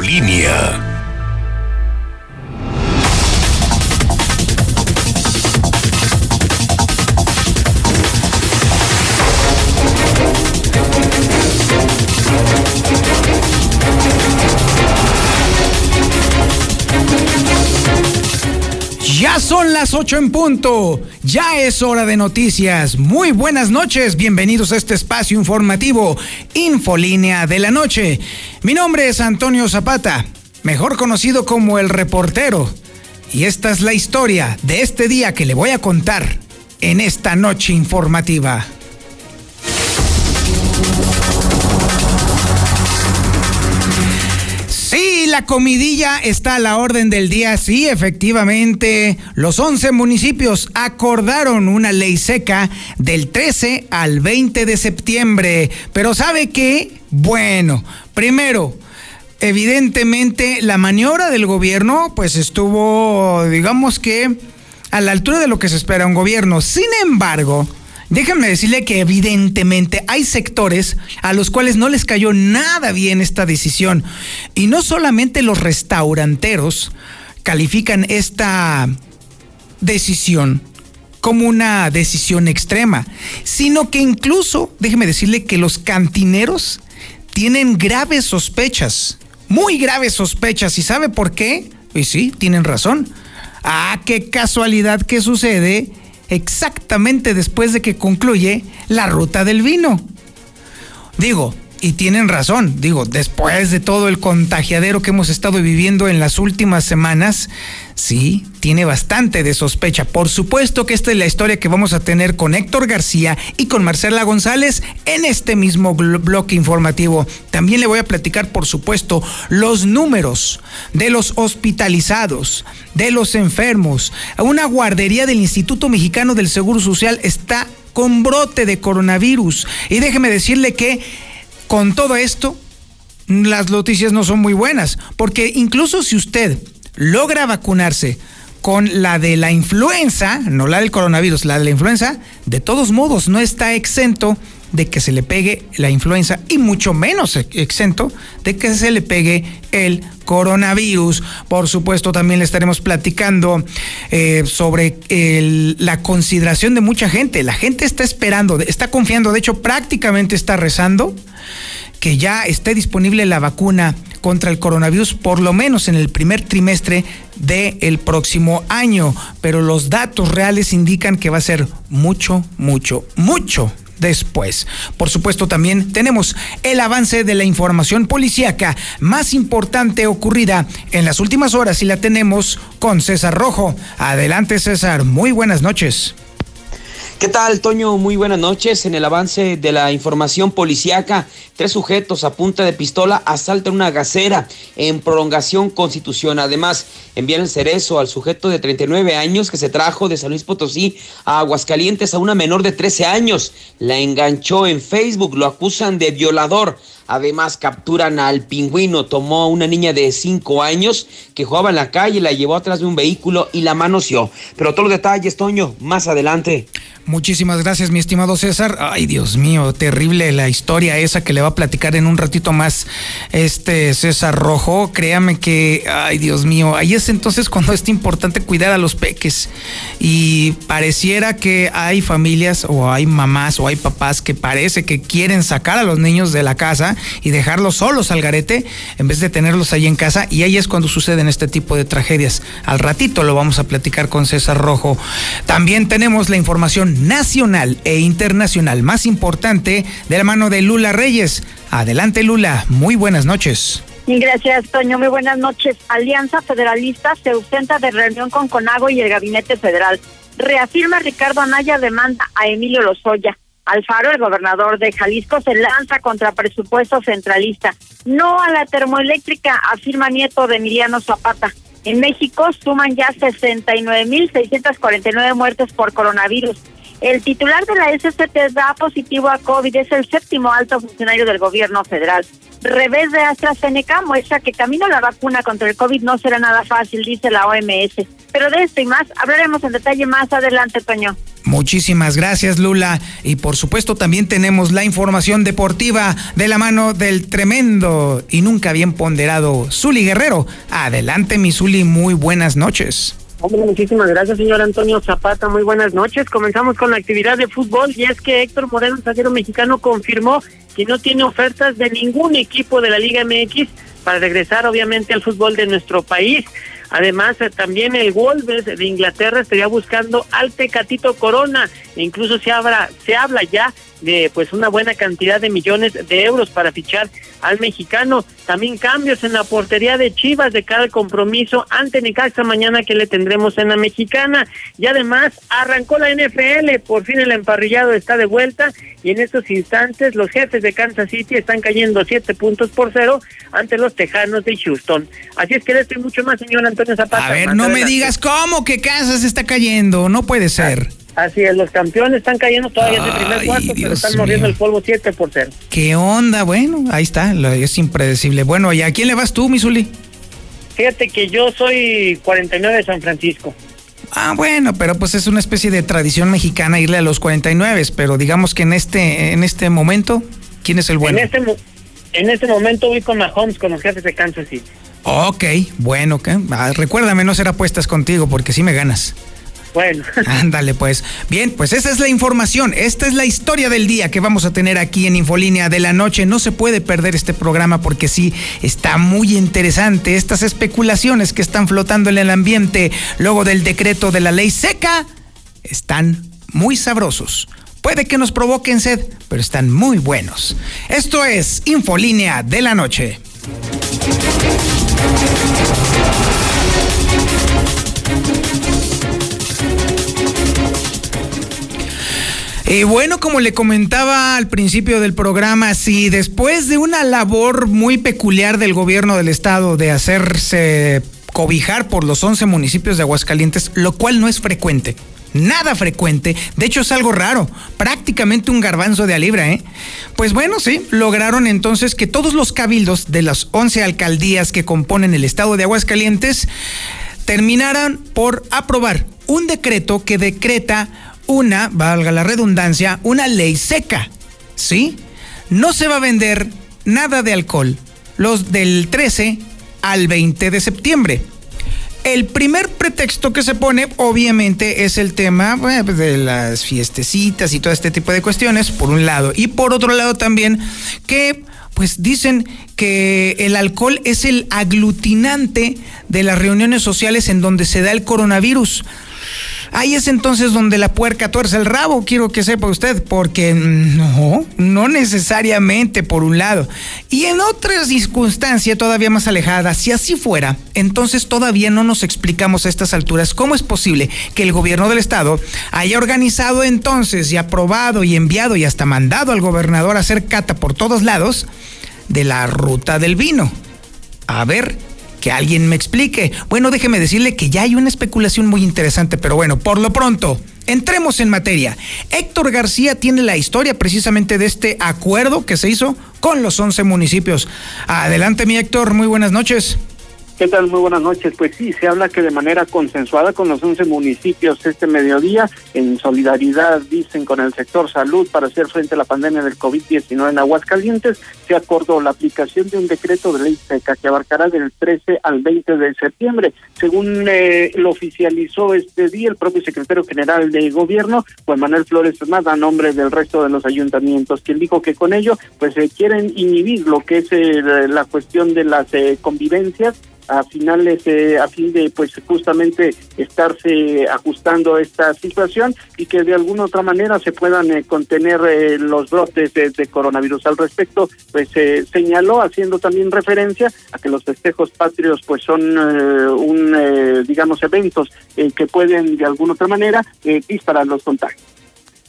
Línea. 8 en punto. Ya es hora de noticias. Muy buenas noches. Bienvenidos a este espacio informativo, Infolínea de la Noche. Mi nombre es Antonio Zapata, mejor conocido como el reportero. Y esta es la historia de este día que le voy a contar en esta noche informativa. La comidilla está a la orden del día. Sí, efectivamente, los 11 municipios acordaron una ley seca del 13 al 20 de septiembre. Pero ¿sabe qué? Bueno, primero, evidentemente la maniobra del gobierno pues estuvo, digamos que, a la altura de lo que se espera un gobierno. Sin embargo, Déjenme decirle que evidentemente hay sectores a los cuales no les cayó nada bien esta decisión. Y no solamente los restauranteros califican esta decisión como una decisión extrema, sino que incluso, déjeme decirle que los cantineros tienen graves sospechas, muy graves sospechas. ¿Y sabe por qué? Pues sí, tienen razón. Ah, qué casualidad que sucede exactamente después de que concluye la ruta del vino. Digo, y tienen razón, digo, después de todo el contagiadero que hemos estado viviendo en las últimas semanas, sí, tiene bastante de sospecha. Por supuesto que esta es la historia que vamos a tener con Héctor García y con Marcela González en este mismo bloque informativo. También le voy a platicar, por supuesto, los números de los hospitalizados, de los enfermos. Una guardería del Instituto Mexicano del Seguro Social está con brote de coronavirus. Y déjeme decirle que con todo esto, las noticias no son muy buenas, porque incluso si usted logra vacunarse con la de la influenza, no la del coronavirus, la de la influenza, de todos modos no está exento de que se le pegue la influenza y mucho menos exento de que se le pegue el coronavirus. Por supuesto, también le estaremos platicando eh, sobre la consideración de mucha gente. La gente está esperando, está confiando, de hecho prácticamente está rezando que ya esté disponible la vacuna contra el coronavirus por lo menos en el primer trimestre del próximo año, pero los datos reales indican que va a ser mucho, mucho, mucho después. Por supuesto, también tenemos el avance de la información policíaca más importante ocurrida en las últimas horas y la tenemos con César Rojo. Adelante, César. Muy buenas noches. ¿Qué tal, Toño? Muy buenas noches. En el avance de la información policíaca, tres sujetos a punta de pistola asaltan una gacera en prolongación Constitución. Además, envían el cerezo al sujeto de 39 años que se trajo de San Luis Potosí a Aguascalientes a una menor de 13 años. La enganchó en Facebook, lo acusan de violador. Además, capturan al pingüino. Tomó a una niña de 5 años que jugaba en la calle, la llevó atrás de un vehículo y la manoseó. Pero todos los detalles, Toño, más adelante. Muchísimas gracias, mi estimado César. Ay, Dios mío, terrible la historia esa que le va a platicar en un ratito más este César Rojo. Créame que, ay, Dios mío, ahí es entonces cuando es importante cuidar a los peques. Y pareciera que hay familias o hay mamás o hay papás que parece que quieren sacar a los niños de la casa y dejarlos solos al garete en vez de tenerlos ahí en casa. Y ahí es cuando suceden este tipo de tragedias. Al ratito lo vamos a platicar con César Rojo. También tenemos la información nacional e internacional más importante de la mano de Lula Reyes. Adelante Lula, muy buenas noches. Gracias, Toño. Muy buenas noches. Alianza Federalista se ausenta de reunión con Conago y el Gabinete Federal. Reafirma Ricardo Anaya demanda a Emilio Lozoya. Alfaro, el gobernador de Jalisco, se lanza contra presupuesto centralista. No a la termoeléctrica, afirma nieto de Emiliano Zapata. En México suman ya 69.649 muertes por coronavirus. El titular de la SCT da positivo a COVID, es el séptimo alto funcionario del gobierno federal. Revés de AstraZeneca muestra que camino a la vacuna contra el COVID no será nada fácil, dice la OMS. Pero de esto y más hablaremos en detalle más adelante, Toño. Muchísimas gracias Lula y por supuesto también tenemos la información deportiva de la mano del tremendo y nunca bien ponderado Zuli Guerrero. Adelante mi Zuli, muy buenas noches. Hombre, muchísimas gracias, señor Antonio Zapata. Muy buenas noches. Comenzamos con la actividad de fútbol y es que Héctor Moreno, zaguero mexicano, confirmó que no tiene ofertas de ningún equipo de la Liga MX para regresar, obviamente, al fútbol de nuestro país. Además, eh, también el Wolves de Inglaterra estaría buscando al Tecatito Corona. E incluso se habla, se habla ya de pues una buena cantidad de millones de euros para fichar al mexicano. También cambios en la portería de Chivas de cara al compromiso ante Necaxa mañana que le tendremos en la mexicana. Y además arrancó la NFL, por fin el emparrillado está de vuelta y en estos instantes los jefes de Kansas City están cayendo siete puntos por cero ante los Tejanos de Houston. Así es que de esto y mucho más, señor Antonio Zapata. A ver, no me digas cómo que Kansas está cayendo, no puede ser. Así es, los campeones están cayendo todavía en el primer cuarto, pero están mordiendo el polvo 7 por 0. ¿Qué onda? Bueno, ahí está, es impredecible. Bueno, ¿y a quién le vas tú, Misuli? Fíjate que yo soy 49 de San Francisco. Ah, bueno, pero pues es una especie de tradición mexicana irle a los 49, pero digamos que en este en este momento, ¿quién es el bueno? En este, en este momento voy con Mahomes, con los jefes de Kansas City. Ok, bueno, ¿qué? Ah, recuérdame no hacer apuestas contigo porque si me ganas. Bueno. Ándale, pues. Bien, pues esa es la información. Esta es la historia del día que vamos a tener aquí en Infolínea de la Noche. No se puede perder este programa porque sí está muy interesante. Estas especulaciones que están flotando en el ambiente luego del decreto de la ley seca están muy sabrosos. Puede que nos provoquen sed, pero están muy buenos. Esto es Infolínea de la Noche. Y bueno, como le comentaba al principio del programa, si después de una labor muy peculiar del gobierno del estado de hacerse cobijar por los 11 municipios de Aguascalientes, lo cual no es frecuente, nada frecuente, de hecho es algo raro, prácticamente un garbanzo de alibra, ¿eh? Pues bueno, sí, lograron entonces que todos los cabildos de las 11 alcaldías que componen el estado de Aguascalientes terminaran por aprobar un decreto que decreta una, valga la redundancia, una ley seca. ¿Sí? No se va a vender nada de alcohol los del 13 al 20 de septiembre. El primer pretexto que se pone, obviamente, es el tema pues, de las fiestecitas y todo este tipo de cuestiones, por un lado. Y por otro lado también, que pues dicen que el alcohol es el aglutinante de las reuniones sociales en donde se da el coronavirus. Ahí es entonces donde la puerca tuerce el rabo, quiero que sepa usted, porque no, no necesariamente por un lado. Y en otra circunstancia todavía más alejada, si así fuera, entonces todavía no nos explicamos a estas alturas cómo es posible que el gobierno del estado haya organizado entonces y aprobado y enviado y hasta mandado al gobernador a hacer cata por todos lados de la ruta del vino. A ver, que alguien me explique. Bueno, déjeme decirle que ya hay una especulación muy interesante, pero bueno, por lo pronto, entremos en materia. Héctor García tiene la historia precisamente de este acuerdo que se hizo con los 11 municipios. Adelante, mi Héctor, muy buenas noches. ¿Qué tal? Muy buenas noches. Pues sí, se habla que de manera consensuada con los 11 municipios este mediodía, en solidaridad, dicen, con el sector salud para hacer frente a la pandemia del COVID-19 en Aguascalientes, se acordó la aplicación de un decreto de ley seca que abarcará del 13 al 20 de septiembre. Según eh, lo oficializó este día el propio secretario general de gobierno, Juan Manuel Flores Fernández, a nombre del resto de los ayuntamientos, quien dijo que con ello pues se quieren inhibir lo que es eh, la cuestión de las eh, convivencias a finales eh, a fin de pues justamente estarse ajustando esta situación y que de alguna otra manera se puedan eh, contener eh, los brotes de, coronavirus. Al respecto pues señaló haciendo también referencia a que los festejos patrios pues son un digamos eventos que pueden de alguna otra manera disparar los contagios.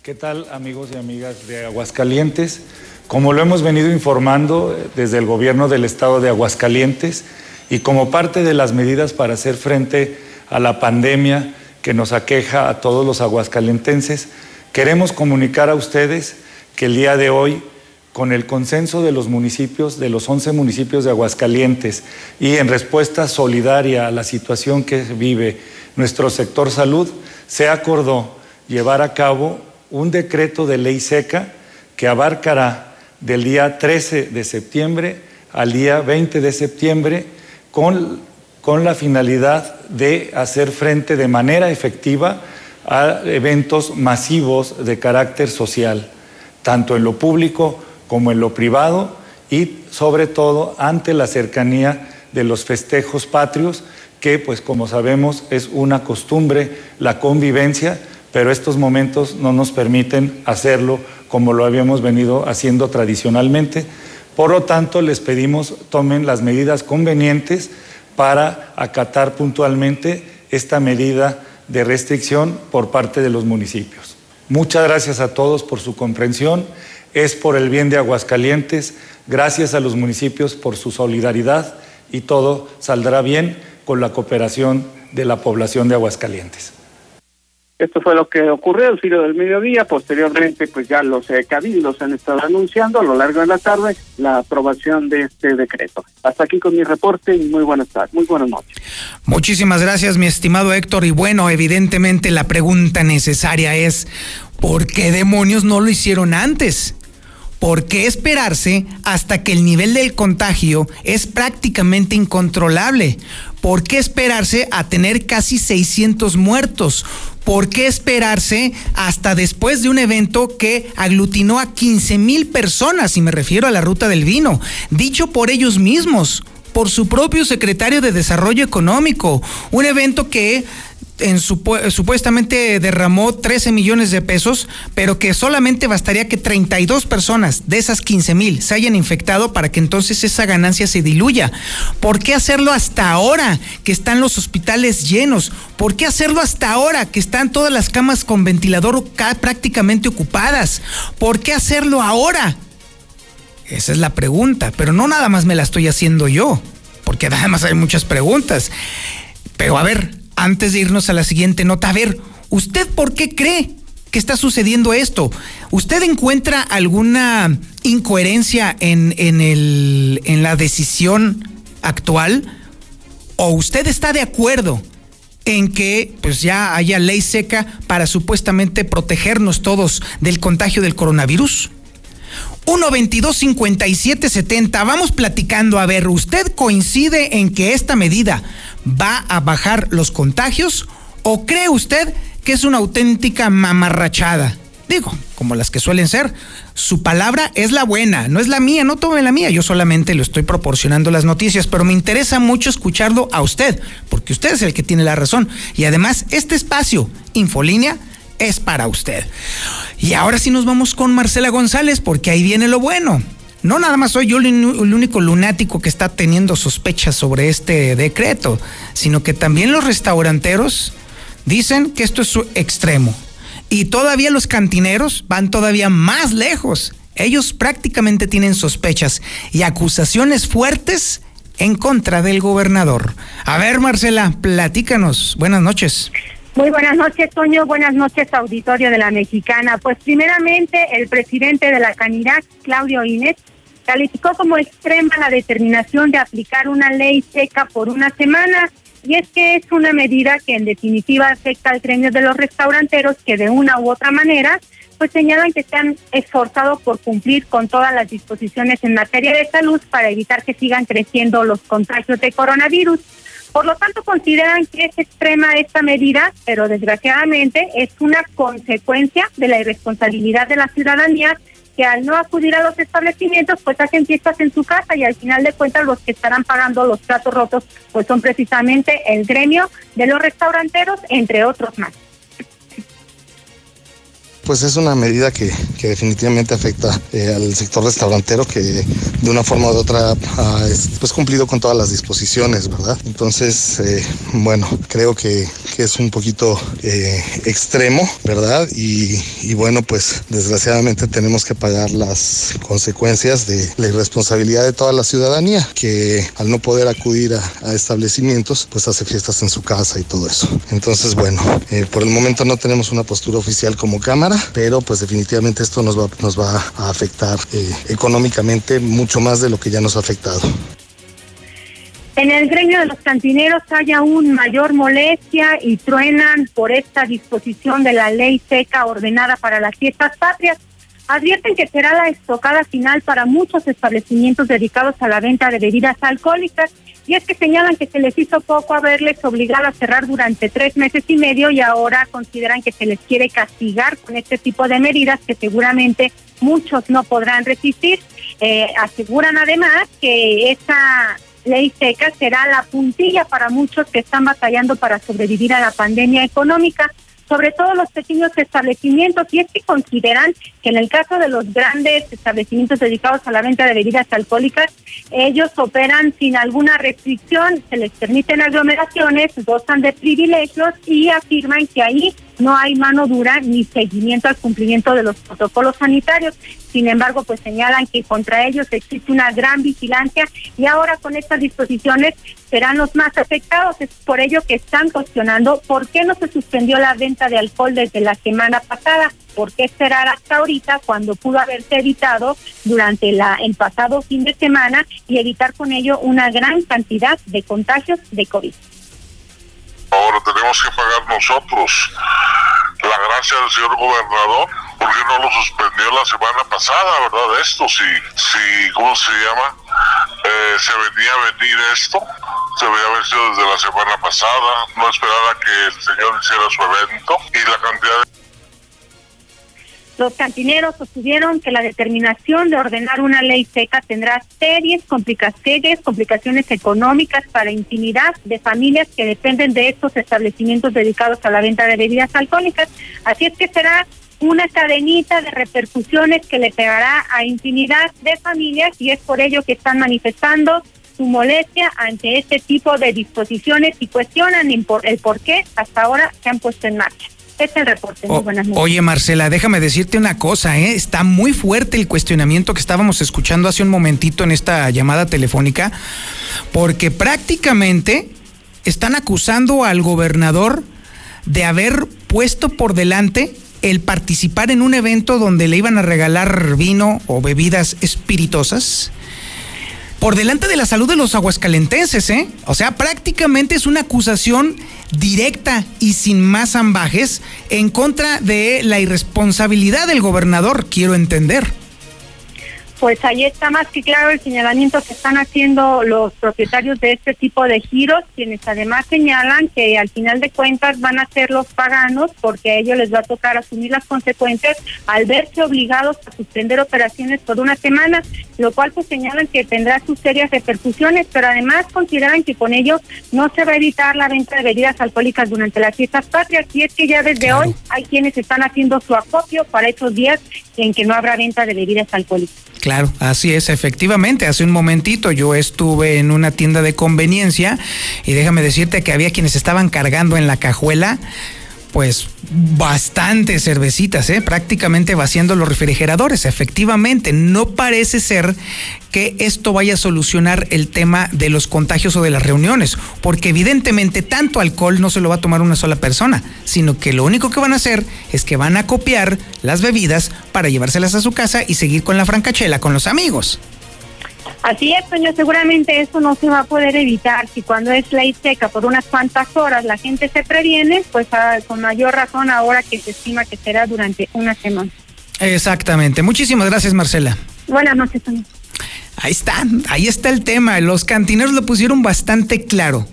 Qué tal amigos y amigas de Aguascalientes como lo hemos venido informando desde el gobierno del estado de Aguascalientes y como parte de las medidas para hacer frente a la pandemia que nos aqueja a todos los aguascalentenses, queremos comunicar a ustedes que el día de hoy, con el consenso de los municipios, de los 11 municipios de Aguascalientes, y en respuesta solidaria a la situación que vive nuestro sector salud, se acordó llevar a cabo un decreto de ley seca que abarcará del día 13 de septiembre al día 20 de septiembre con, con la finalidad de hacer frente de manera efectiva a eventos masivos de carácter social, tanto en lo público como en lo privado y sobre todo ante la cercanía de los festejos patrios, que pues como sabemos es una costumbre la convivencia, pero estos momentos no nos permiten hacerlo como lo habíamos venido haciendo tradicionalmente. Por lo tanto, les pedimos tomen las medidas convenientes para acatar puntualmente esta medida de restricción por parte de los municipios. Muchas gracias a todos por su comprensión. Es por el bien de Aguascalientes. Gracias a los municipios por su solidaridad y todo saldrá bien con la cooperación de la población de Aguascalientes. Esto fue lo que ocurrió al filo del mediodía. Posteriormente, pues ya los eh, cabildos han estado anunciando a lo largo de la tarde la aprobación de este decreto. Hasta aquí con mi reporte y muy buenas tardes, muy buenas noches. Muchísimas gracias, mi estimado Héctor. Y bueno, evidentemente la pregunta necesaria es, ¿por qué demonios no lo hicieron antes? ¿Por qué esperarse hasta que el nivel del contagio es prácticamente incontrolable? ¿Por qué esperarse a tener casi 600 muertos? ¿Por qué esperarse hasta después de un evento que aglutinó a 15 mil personas? Y me refiero a la ruta del vino, dicho por ellos mismos por su propio secretario de Desarrollo Económico, un evento que en supuestamente derramó 13 millones de pesos, pero que solamente bastaría que 32 personas de esas 15 mil se hayan infectado para que entonces esa ganancia se diluya. ¿Por qué hacerlo hasta ahora que están los hospitales llenos? ¿Por qué hacerlo hasta ahora que están todas las camas con ventilador prácticamente ocupadas? ¿Por qué hacerlo ahora? Esa es la pregunta, pero no nada más me la estoy haciendo yo, porque además hay muchas preguntas. Pero a ver, antes de irnos a la siguiente nota, a ver, ¿usted por qué cree que está sucediendo esto? ¿Usted encuentra alguna incoherencia en, en, el, en la decisión actual? ¿O usted está de acuerdo en que pues ya haya ley seca para supuestamente protegernos todos del contagio del coronavirus? 1 22 57 70. Vamos platicando. A ver, ¿usted coincide en que esta medida va a bajar los contagios o cree usted que es una auténtica mamarrachada? Digo, como las que suelen ser, su palabra es la buena, no es la mía, no tome la mía, yo solamente le estoy proporcionando las noticias, pero me interesa mucho escucharlo a usted, porque usted es el que tiene la razón. Y además, este espacio, Infolínea, es para usted. Y ahora sí nos vamos con Marcela González, porque ahí viene lo bueno. No nada más soy yo el, único lunático que está teniendo sospechas sobre este decreto, sino que también los restauranteros dicen que esto es su extremo. Y todavía los cantineros van todavía más lejos. Ellos prácticamente tienen sospechas y acusaciones fuertes en contra del gobernador. A ver, Marcela, platícanos. Buenas noches. Muy buenas noches, Toño. Buenas noches, auditorio de la Mexicana. Pues primeramente, el presidente de la Canirac, Claudio Inés, calificó como extrema la determinación de aplicar una ley seca por una semana. Y es que es una medida que en definitiva afecta al gremio de los restauranteros que de una u otra manera pues señalan que se han esforzado por cumplir con todas las disposiciones en materia de salud para evitar que sigan creciendo los contagios de coronavirus. Por lo tanto, consideran que es extrema esta medida, pero desgraciadamente es una consecuencia de la irresponsabilidad de la ciudadanía que al no acudir a los establecimientos, pues hacen fiestas en su casa y al final de cuentas los que estarán pagando los platos rotos, pues son precisamente el gremio de los restauranteros, entre otros más pues es una medida que, definitivamente afecta eh, al sector restaurantero que de una forma u otra ha pues cumplido con todas las disposiciones, ¿verdad? Entonces, eh, bueno, creo que, es un poquito eh, extremo, ¿verdad? Y, bueno, pues desgraciadamente tenemos que pagar las consecuencias de la irresponsabilidad de toda la ciudadanía, que al no poder acudir a, a establecimientos, pues hace fiestas en su casa y todo eso. Entonces, bueno, por el momento no tenemos una postura oficial como Cámara pero pues definitivamente esto nos va, nos va a afectar eh, económicamente mucho más de lo que ya nos ha afectado. En el gremio de los cantineros hay aún mayor molestia y truenan por esta disposición de la ley seca ordenada para las fiestas patrias. Advierten que será la estocada final para muchos establecimientos dedicados a la venta de bebidas alcohólicas y es que señalan que se les hizo poco haberles obligado a cerrar durante tres meses y medio y ahora consideran que se les quiere castigar con este tipo de medidas que seguramente muchos no podrán resistir. Eh, aseguran además que esta ley seca será la puntilla para muchos que están batallando para sobrevivir a la pandemia económica sobre todo los pequeños establecimientos, y es que consideran que en el caso de los grandes establecimientos dedicados a la venta de bebidas alcohólicas, ellos operan sin alguna restricción, se les permiten aglomeraciones, gozan de privilegios y afirman que ahí no hay mano dura ni seguimiento al cumplimiento de los protocolos sanitarios. Sin embargo, pues señalan que contra ellos existe una gran vigilancia y ahora con estas disposiciones serán los más afectados. Es por ello que están cuestionando por qué no se suspendió la venta de alcohol desde la semana pasada. ¿Por qué esperar hasta ahorita cuando pudo haberse evitado durante la, el pasado fin de semana y evitar con ello una gran cantidad de contagios de COVID? Ahora tenemos que pagar nosotros. La gracia del señor gobernador, porque no lo suspendió la semana pasada, verdad? Esto, si, si ¿cómo se llama? Eh, se venía a venir esto, se veía haber desde la semana pasada, no esperar a que el señor hiciera su evento y la cantidad de los cantineros sostuvieron que la determinación de ordenar una ley seca tendrá serias complicaciones, complicaciones económicas para infinidad de familias que dependen de estos establecimientos dedicados a la venta de bebidas alcohólicas. Así es que será una cadenita de repercusiones que le pegará a infinidad de familias y es por ello que están manifestando su molestia ante este tipo de disposiciones y cuestionan el por qué hasta ahora se han puesto en marcha. Es el reporte. Oye, Marcela, déjame decirte una cosa, ¿eh? Está muy fuerte el cuestionamiento que estábamos escuchando hace un momentito en esta llamada telefónica, porque prácticamente están acusando al gobernador de haber puesto por delante el participar en un evento donde le iban a regalar vino o bebidas espirituosas por delante de la salud de los aguascalentenses, ¿eh? O sea, prácticamente es una acusación directa y sin más ambajes en contra de la irresponsabilidad del gobernador, quiero entender pues ahí está más que claro el señalamiento que están haciendo los propietarios de este tipo de giros, quienes además señalan que al final de cuentas van a ser los paganos porque a ellos les va a tocar asumir las consecuencias al verse obligados a suspender operaciones por una semana, lo cual pues señalan que tendrá sus serias repercusiones, pero además consideran que con ello no se va a evitar la venta de bebidas alcohólicas durante las fiestas patrias, y es que ya desde hoy hay quienes están haciendo su acopio para estos días en que no habrá venta de bebidas alcohólicas. Claro, así es, efectivamente. Hace un momentito yo estuve en una tienda de conveniencia y déjame decirte que había quienes estaban cargando en la cajuela pues bastantes cervecitas, ¿eh? prácticamente vaciando los refrigeradores. Efectivamente, no parece ser que esto vaya a solucionar el tema de los contagios o de las reuniones, porque evidentemente tanto alcohol no se lo va a tomar una sola persona, sino que lo único que van a hacer es que van a copiar las bebidas para llevárselas a su casa y seguir con la francachela con los amigos. Así es, señor, seguramente eso no se va a poder evitar. Si cuando es ley seca por unas cuantas horas la gente se previene, pues ah, con mayor razón ahora que se estima que será durante una semana. Exactamente. Muchísimas gracias, Marcela. Buenas noches, señor. Ahí está, ahí está el tema. Los cantineros lo pusieron bastante claro.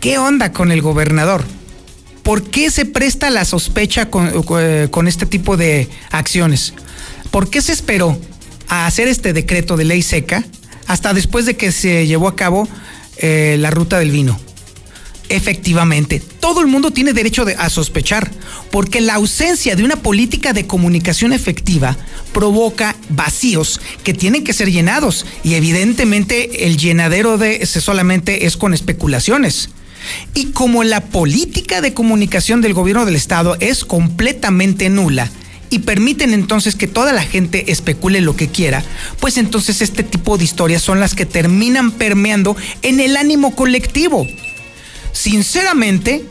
¿Qué onda con el gobernador? ¿Por qué se presta la sospecha con, eh, con este tipo de acciones? ¿Por qué se esperó? A hacer este decreto de ley seca hasta después de que se llevó a cabo eh, la ruta del vino. Efectivamente, todo el mundo tiene derecho a sospechar, porque la ausencia de una política de comunicación efectiva provoca vacíos que tienen que ser llenados y evidentemente el llenadero de ese solamente es con especulaciones. Y como la política de comunicación del gobierno del estado es completamente nula, y permiten entonces que toda la gente especule lo que quiera, pues entonces este tipo de historias son las que terminan permeando en el ánimo colectivo. Sinceramente,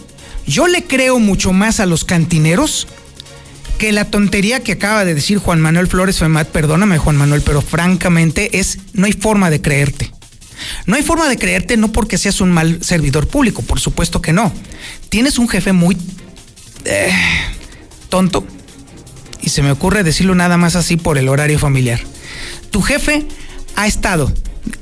yo le creo mucho más a los cantineros que la tontería que acaba de decir Juan Manuel Flores Femat, perdóname Juan Manuel, pero francamente es, no hay forma de creerte. No hay forma de creerte no porque seas un mal servidor público, por supuesto que no. Tienes un jefe muy eh, tonto y se me ocurre decirlo nada más así por el horario familiar. Tu jefe ha estado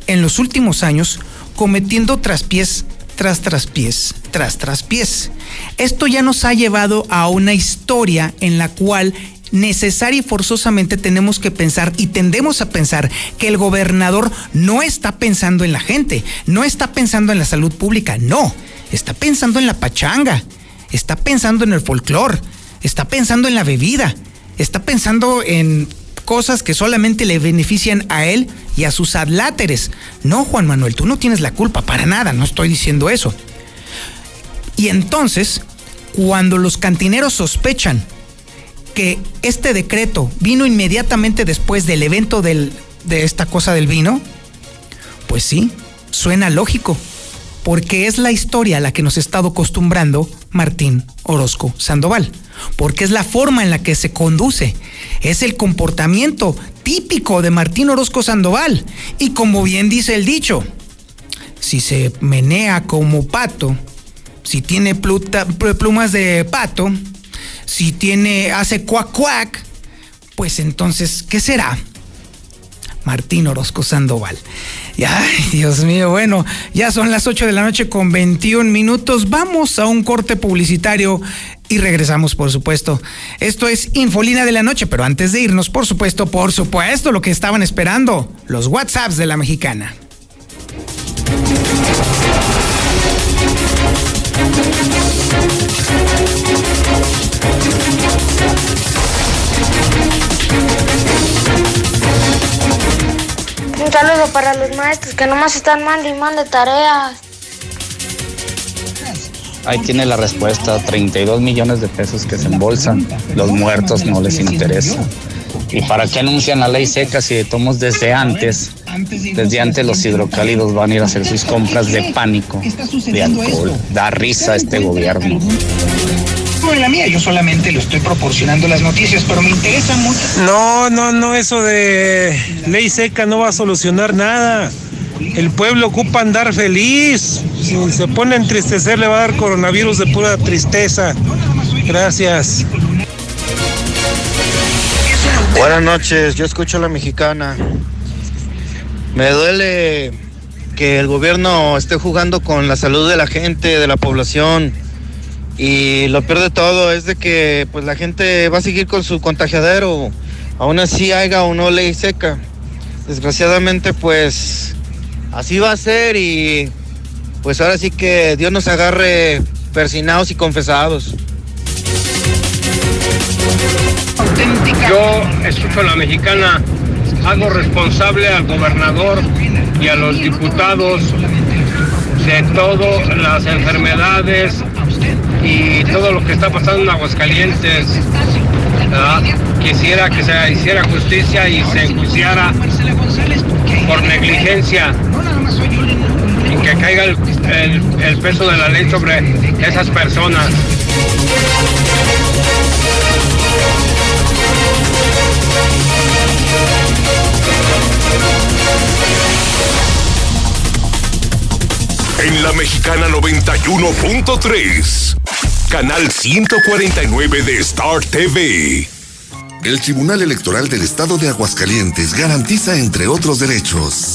en los últimos años cometiendo traspiés tras traspiés, tras traspiés. Esto ya nos ha llevado a una historia en la cual necesaria y forzosamente tenemos que pensar y tendemos a pensar que el gobernador no está pensando en la gente, no está pensando en la salud pública, no, está pensando en la pachanga, está pensando en el folclor, está pensando en la bebida, está pensando en cosas que solamente le benefician a él y a sus adláteres. No, Juan Manuel, tú no tienes la culpa, para nada, no estoy diciendo eso. Y entonces, cuando los cantineros sospechan que este decreto vino inmediatamente después del evento de esta cosa del vino, pues sí, suena lógico, porque es la historia a la que nos ha estado acostumbrando Martín Orozco Sandoval, porque es la forma en la que se conduce, es el comportamiento típico de Martín Orozco Sandoval, y como bien dice el dicho, si se menea como pato, si tiene plumas de pato, si tiene, hace cuac cuac, pues entonces, ¿qué será? Martín Orozco Sandoval. Ay, Dios mío, bueno, ya son las 8 de la noche con 21 minutos. Vamos a un corte publicitario y regresamos, por supuesto. Esto es Infolina de la Noche, pero antes de irnos, por supuesto, por supuesto, lo que estaban esperando, los WhatsApps de la mexicana. Un saludo para los maestros que nomás están mandando y mande tareas. Ahí tiene la respuesta, 32 millones de pesos que se embolsan. Los muertos no les interesa. ¿Y para qué anuncian la ley seca si tomos desde antes? Desde antes los hidrocálidos van a ir a hacer sus compras de pánico, de alcohol. Da risa a este gobierno la mía, yo solamente le estoy proporcionando las noticias, pero me interesa mucho. No, no, no, eso de ley seca no va a solucionar nada. El pueblo ocupa andar feliz. Si se pone a entristecer, le va a dar coronavirus de pura tristeza. Gracias. Buenas noches, yo escucho a la mexicana. Me duele que el gobierno esté jugando con la salud de la gente, de la población y lo peor de todo es de que pues la gente va a seguir con su contagiadero, aún así haya o no ley seca. Desgraciadamente pues así va a ser y pues ahora sí que Dios nos agarre persinados y confesados. Yo escucho a la mexicana, hago responsable al gobernador y a los diputados de todas las enfermedades y todo lo que está pasando en Aguascalientes. Quisiera que se hiciera justicia y se enjuiciara por negligencia y que caiga el peso de la ley sobre esas personas. En la mexicana 91.3 canal 149 de Star TV. El Tribunal Electoral del Estado de Aguascalientes garantiza, entre otros derechos,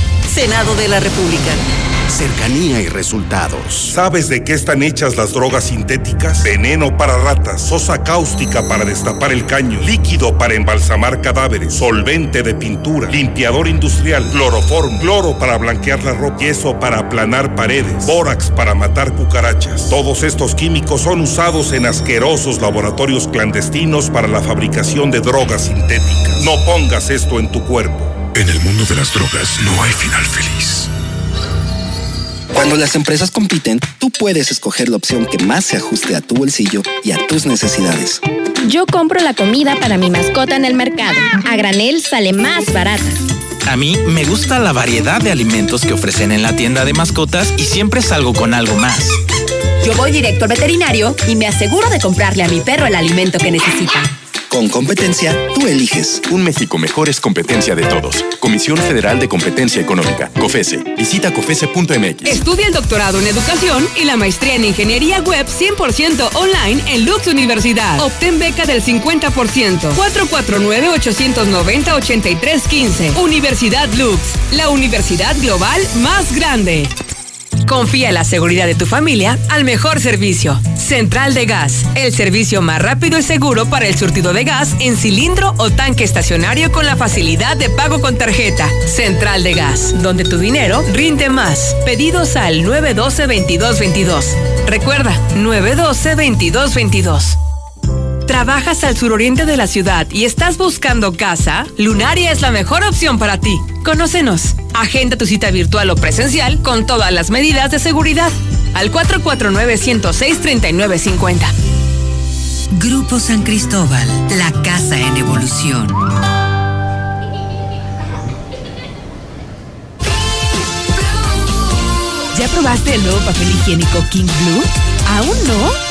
Senado de la República. Cercanía y resultados. ¿Sabes de qué están hechas las drogas sintéticas? Veneno para ratas, sosa cáustica para destapar el caño, líquido para embalsamar cadáveres, solvente de pintura, limpiador industrial, cloroform, cloro para blanquear la ropa, yeso para aplanar paredes, bórax para matar cucarachas. Todos estos químicos son usados en asquerosos laboratorios clandestinos para la fabricación de drogas sintéticas. No pongas esto en tu cuerpo. En el mundo de las drogas no hay final feliz. Cuando las empresas compiten, tú puedes escoger la opción que más se ajuste a tu bolsillo y a tus necesidades. Yo compro la comida para mi mascota en el mercado. A granel sale más barata. A mí me gusta la variedad de alimentos que ofrecen en la tienda de mascotas y siempre salgo con algo más. Yo voy directo al veterinario y me aseguro de comprarle a mi perro el alimento que necesita. Con competencia, tú eliges. Un México mejor es competencia de todos. Comisión Federal de Competencia Económica. COFESE. Visita COFESE.mx. Estudia el doctorado en educación y la maestría en ingeniería web 100% online en Lux Universidad. Obtén beca del 50%. 449-890-8315. Universidad Lux. La universidad global más grande. Confía en la seguridad de tu familia al mejor servicio. Central de Gas, el servicio más rápido y seguro para el surtido de gas en cilindro o tanque estacionario con la facilidad de pago con tarjeta. Central de Gas, donde tu dinero rinde más. Pedidos al 912-2222. Recuerda, 912-2222. ¿Trabajas al suroriente de la ciudad y estás buscando casa? Lunaria es la mejor opción para ti. Conócenos. Agenda tu cita virtual o presencial con todas las medidas de seguridad. Al 449-106-3950. Grupo San Cristóbal, la casa en evolución. ¿Ya probaste el nuevo papel higiénico King Blue? ¿Aún no?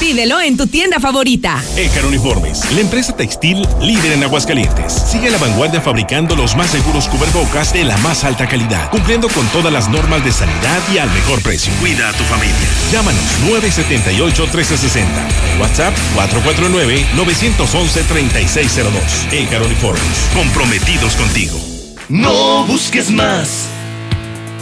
Pídelo en tu tienda favorita. Ecar Uniformes, la empresa textil líder en Aguascalientes. Sigue a la vanguardia fabricando los más seguros cubrebocas de la más alta calidad, cumpliendo con todas las normas de sanidad y al mejor precio. Cuida a tu familia. Llámanos 978-1360. WhatsApp 449-911-3602. Ecar Uniformes, comprometidos contigo. No busques más.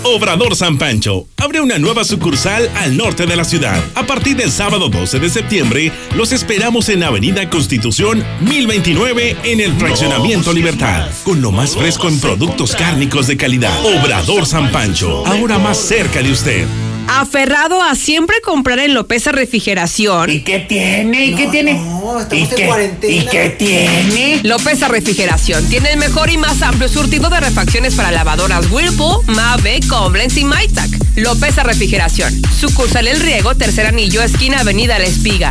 Obrador San Pancho abre una nueva sucursal al norte de la ciudad. A partir del sábado 12 de septiembre, los esperamos en Avenida Constitución 1029 en el Fraccionamiento Libertad, con lo más fresco en productos cárnicos de calidad. Obrador San Pancho, ahora más cerca de usted. Aferrado a siempre comprar en Lopeza Refrigeración. ¿Y qué tiene? ¿Y qué tiene? No, ¿Y estamos en qué, cuarentena. ¿Y qué tiene? Lopeza Refrigeración tiene el mejor y más amplio surtido de refacciones para lavadoras Whirlpool, Mave, Koblenz y Maytag. Lopeza Refrigeración. Sucursal El Riego, tercer anillo, esquina Avenida La Espiga.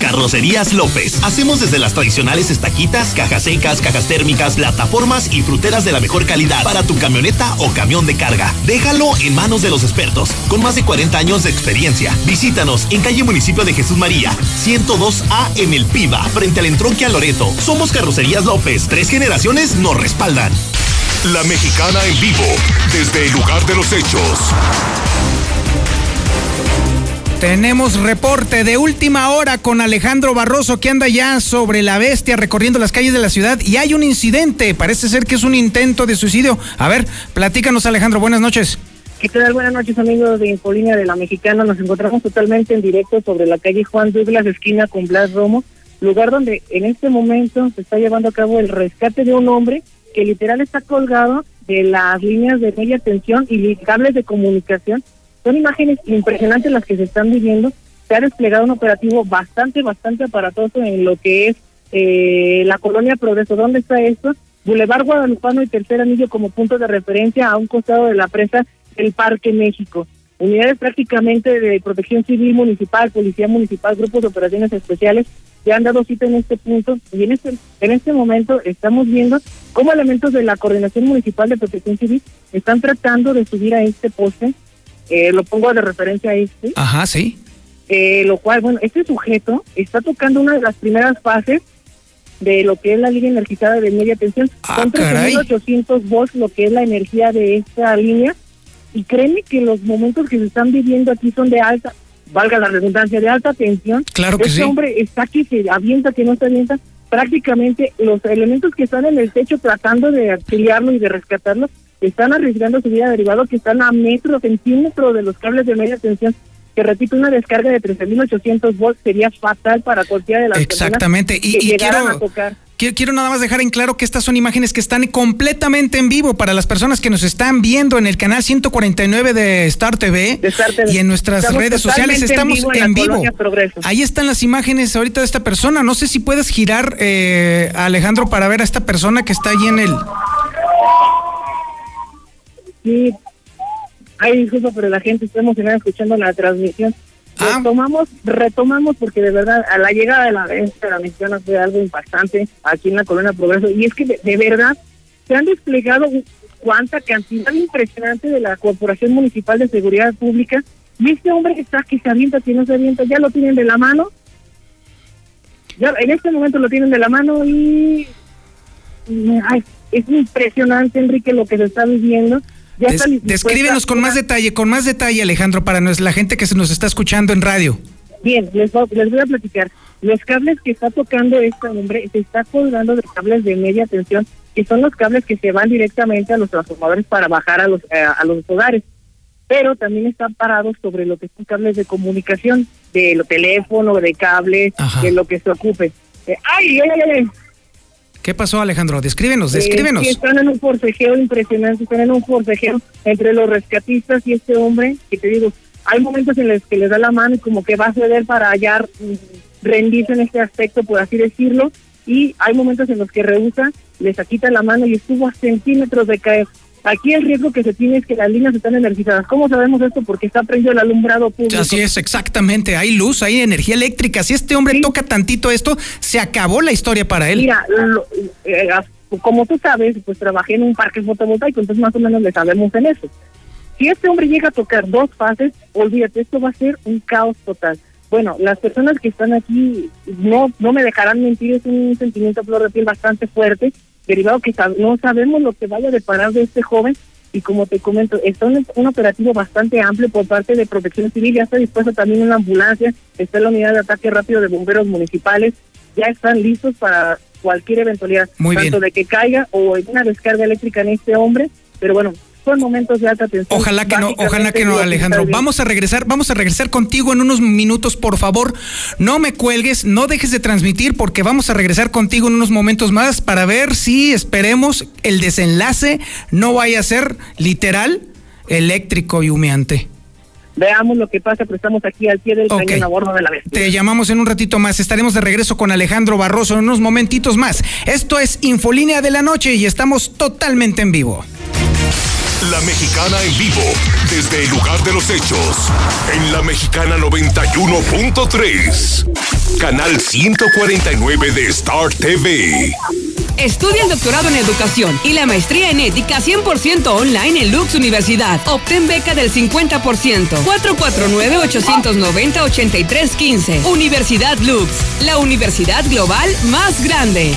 Carrocerías López. Hacemos desde las tradicionales estaquitas, cajas secas, cajas térmicas, plataformas y fruteras de la mejor calidad para tu camioneta o camión de carga. Déjalo en manos de los expertos, con más de 40 años de experiencia. Visítanos en calle Municipio de Jesús María, 102A en El Piba, frente al entronque a Loreto. Somos Carrocerías López. Tres generaciones nos respaldan. La mexicana en vivo, desde el lugar de los hechos. Tenemos reporte de última hora con Alejandro Barroso que anda ya sobre la bestia recorriendo las calles de la ciudad y hay un incidente, parece ser que es un intento de suicidio. A ver, platícanos Alejandro, buenas noches. ¿Qué tal? Buenas noches amigos de Infolínea de la Mexicana. Nos encontramos totalmente en directo sobre la calle Juan Douglas, esquina con Blas Romo, lugar donde en este momento se está llevando a cabo el rescate de un hombre que literal está colgado de las líneas de media tensión y cables de comunicación. Son imágenes impresionantes las que se están viviendo. Se ha desplegado un operativo bastante, bastante aparatoso en lo que es eh, la colonia Progreso. ¿Dónde está esto? Boulevard Guadalupano y Tercer Anillo como punto de referencia a un costado de la presa del Parque México. Unidades prácticamente de protección civil municipal, policía municipal, grupos de operaciones especiales ya han dado cita en este punto y en este, en este momento estamos viendo cómo elementos de la Coordinación Municipal de Protección Civil están tratando de subir a este poste, eh, lo pongo de referencia a este. Ajá, sí. Eh, lo cual, bueno, este sujeto está tocando una de las primeras fases de lo que es la línea energizada de media tensión. Ah, Son 13.800 volts lo que es la energía de esta línea. Y créeme que los momentos que se están viviendo aquí son de alta, valga la redundancia, de alta tensión. Claro que este sí. hombre está aquí, se avienta, que no se avienta. Prácticamente los elementos que están en el techo tratando de auxiliarlo y de rescatarlo están arriesgando su vida derivado que están a metro, centímetro de los cables de media tensión que repito, una descarga de 13.800 volts sería fatal para cualquiera de las Exactamente. personas Y, que y llegaran quiero, a tocar. quiero, quiero nada más dejar en claro que estas son imágenes que están completamente en vivo para las personas que nos están viendo en el canal 149 de Star TV, y en nuestras Estamos redes sociales estamos en vivo en. Ahí están las imágenes ahorita de esta persona. No sé si puedes girar, eh, Alejandro, para ver a esta persona que está allí en el... Sí. Ay, disculpa, pero la gente está emocionada escuchando la transmisión. Ah. Retomamos, retomamos porque de verdad a la llegada de la de la mexicana fue algo impactante aquí en la Colonia Progreso y es que de, de verdad se han desplegado cuánta cantidad impresionante de la Corporación Municipal de Seguridad Pública y este hombre que está que se avienta, que no se avienta, ya lo tienen de la mano. Ya en este momento lo tienen de la mano y ay, es impresionante Enrique lo que se está viviendo. Des- descríbenos con más detalle, con más detalle, Alejandro, para nos- la gente que se nos está escuchando en radio. Bien, les, voy- les voy a platicar. Los cables que está tocando este hombre se está colgando de cables de media tensión, que son los cables que se van directamente a los transformadores para bajar a los, eh, a los hogares. Pero también están parados sobre lo que son cables de comunicación, de lo teléfono, de cables, de lo que se ocupe. Eh, ¡Ay, ay, ay! ay! ¿Qué pasó, Alejandro? Descríbenos, Eh, descríbenos. sí, están en un forcejeo impresionante, están en un forcejeo entre los rescatistas y este hombre, que te digo, hay momentos en los que le da la mano y como que va a ceder para hallar, mm, rendirse en este aspecto, por así decirlo, y hay momentos en los que rehúsa, les quita la mano y estuvo a centímetros de caer. Aquí el riesgo que se tiene es que las líneas están energizadas. ¿Cómo sabemos esto? Porque está prendido el alumbrado público. Así es, exactamente. Hay luz, hay energía eléctrica. Si este hombre toca tantito esto, se acabó la historia para él. Mira, lo- eh, como tú sabes, pues trabajé en un parque fotovoltaico, entonces más o menos le sabemos en eso. Si este hombre llega a tocar dos fases, olvídate, esto va a ser un caos total. Bueno, las personas que están aquí no no me dejarán mentir, es un sentimiento a flor de piel bastante fuerte, derivado que no sabemos lo que vaya a deparar de este joven. Y como te comento, está un, un operativo bastante amplio por parte de Protección Civil, ya está dispuesta también una ambulancia, está la unidad de ataque rápido de bomberos municipales, ya están listos para cualquier eventualidad, Muy tanto bien. de que caiga o en una descarga eléctrica en este hombre, pero bueno, son momentos de alta tensión. Ojalá que no, ojalá que no, Alejandro. Vamos a regresar, vamos a regresar contigo en unos minutos, por favor. No me cuelgues, no dejes de transmitir porque vamos a regresar contigo en unos momentos más para ver si esperemos el desenlace no vaya a ser literal eléctrico y humeante. Veamos lo que pasa, pero estamos aquí al pie del Ok. cañón a bordo de la bestia. Te llamamos en un ratito más. Estaremos de regreso con Alejandro Barroso en unos momentitos más. Esto es Infolínea de la Noche y estamos totalmente en vivo. La Mexicana en vivo, desde el lugar de los hechos, en la Mexicana 91.3, canal 149 de Star TV. Estudia el doctorado en educación y la maestría en ética 100% online en Lux Universidad. Obtén beca del 50%. 449-890-8315. Universidad Lux, la universidad global más grande.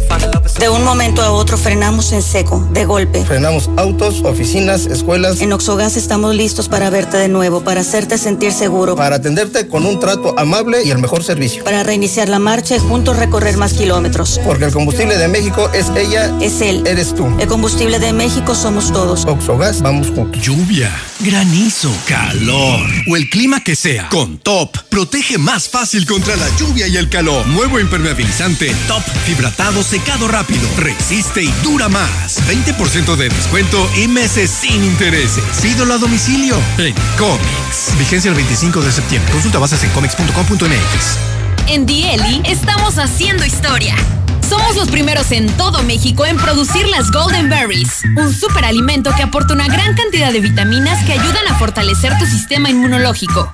De un momento a otro frenamos en seco, de golpe. Frenamos autos, oficinas, escuelas. En Oxogas estamos listos para verte de nuevo, para hacerte sentir seguro. Para atenderte con un trato amable y el mejor servicio. Para reiniciar la marcha y juntos recorrer más kilómetros. Porque el combustible de México es ella. Es él. Eres tú. El combustible de México somos todos. Oxogas, vamos juntos. Lluvia, granizo, calor o el clima que sea. Con Top, protege más fácil contra la lluvia y el calor. Nuevo impermeabilizante Top Fibratado Secado Rápido. Resiste y dura más. 20% de descuento y meses sin intereses. Pídolo a domicilio en Comics. Vigencia el 25 de septiembre. Consulta bases en comics.com.mx. En Dieli estamos haciendo historia. Somos los primeros en todo México en producir las Golden Berries, un superalimento que aporta una gran cantidad de vitaminas que ayudan a fortalecer tu sistema inmunológico.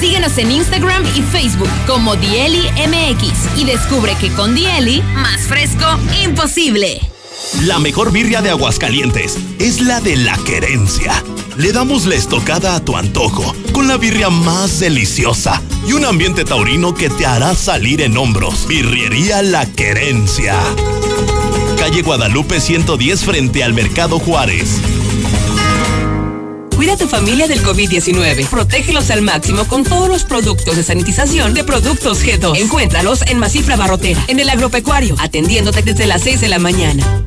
Síguenos en Instagram y Facebook como Dieli MX y descubre que con Dieli, más fresco, imposible. La mejor birria de Aguascalientes es la de la querencia. Le damos la estocada a tu antojo con la birria más deliciosa y un ambiente taurino que te hará salir en hombros. Birriería La Querencia. Calle Guadalupe 110 frente al Mercado Juárez. Cuida a tu familia del COVID-19. Protégelos al máximo con todos los productos de sanitización de Productos G2. Encuéntralos en Masifra Barrotera, en el agropecuario, atendiéndote desde las 6 de la mañana.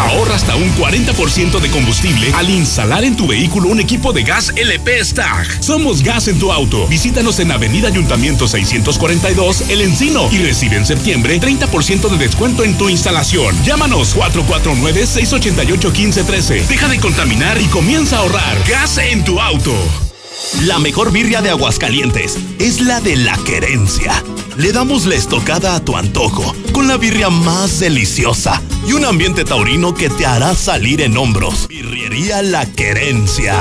Ahorra hasta un 40% de combustible al instalar en tu vehículo un equipo de gas LP Stag. Somos gas en tu auto. Visítanos en Avenida Ayuntamiento 642, El Encino y recibe en septiembre 30% de descuento en tu instalación. Llámanos 449-688-1513. Deja de contaminar y comienza a ahorrar. Gas en tu auto. La mejor birria de Aguascalientes es la de la querencia. Le damos la estocada a tu antojo con la birria más deliciosa y un ambiente taurino que te hará salir en hombros. Birriería La Querencia.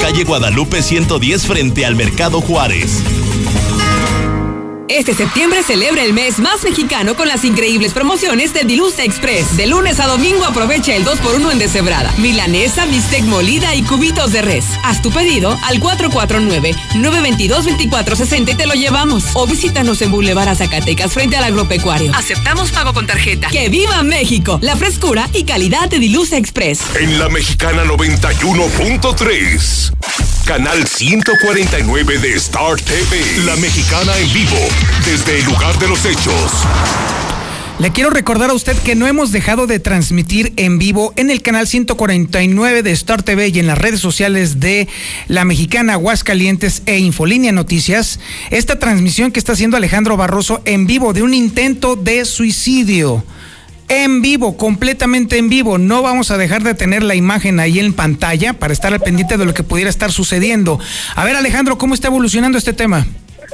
Calle Guadalupe 110 frente al Mercado Juárez. Este septiembre celebra el mes más mexicano con las increíbles promociones de Dilusa Express. De lunes a domingo aprovecha el 2x1 en deshebrada, milanesa, bistec molida y cubitos de res. Haz tu pedido al 449-922-2460 y te lo llevamos. O visítanos en Boulevard Zacatecas frente al agropecuario. Aceptamos pago con tarjeta. ¡Que viva México! La frescura y calidad de Dilusa Express. En la mexicana 91.3. Canal 149 de Star TV. La mexicana en vivo. Desde el lugar de los hechos. Le quiero recordar a usted que no hemos dejado de transmitir en vivo en el canal 149 de Star TV y en las redes sociales de La Mexicana Aguascalientes e Infolínea Noticias esta transmisión que está haciendo Alejandro Barroso en vivo de un intento de suicidio. En vivo, completamente en vivo. No vamos a dejar de tener la imagen ahí en pantalla para estar al pendiente de lo que pudiera estar sucediendo. A ver, Alejandro, ¿cómo está evolucionando este tema?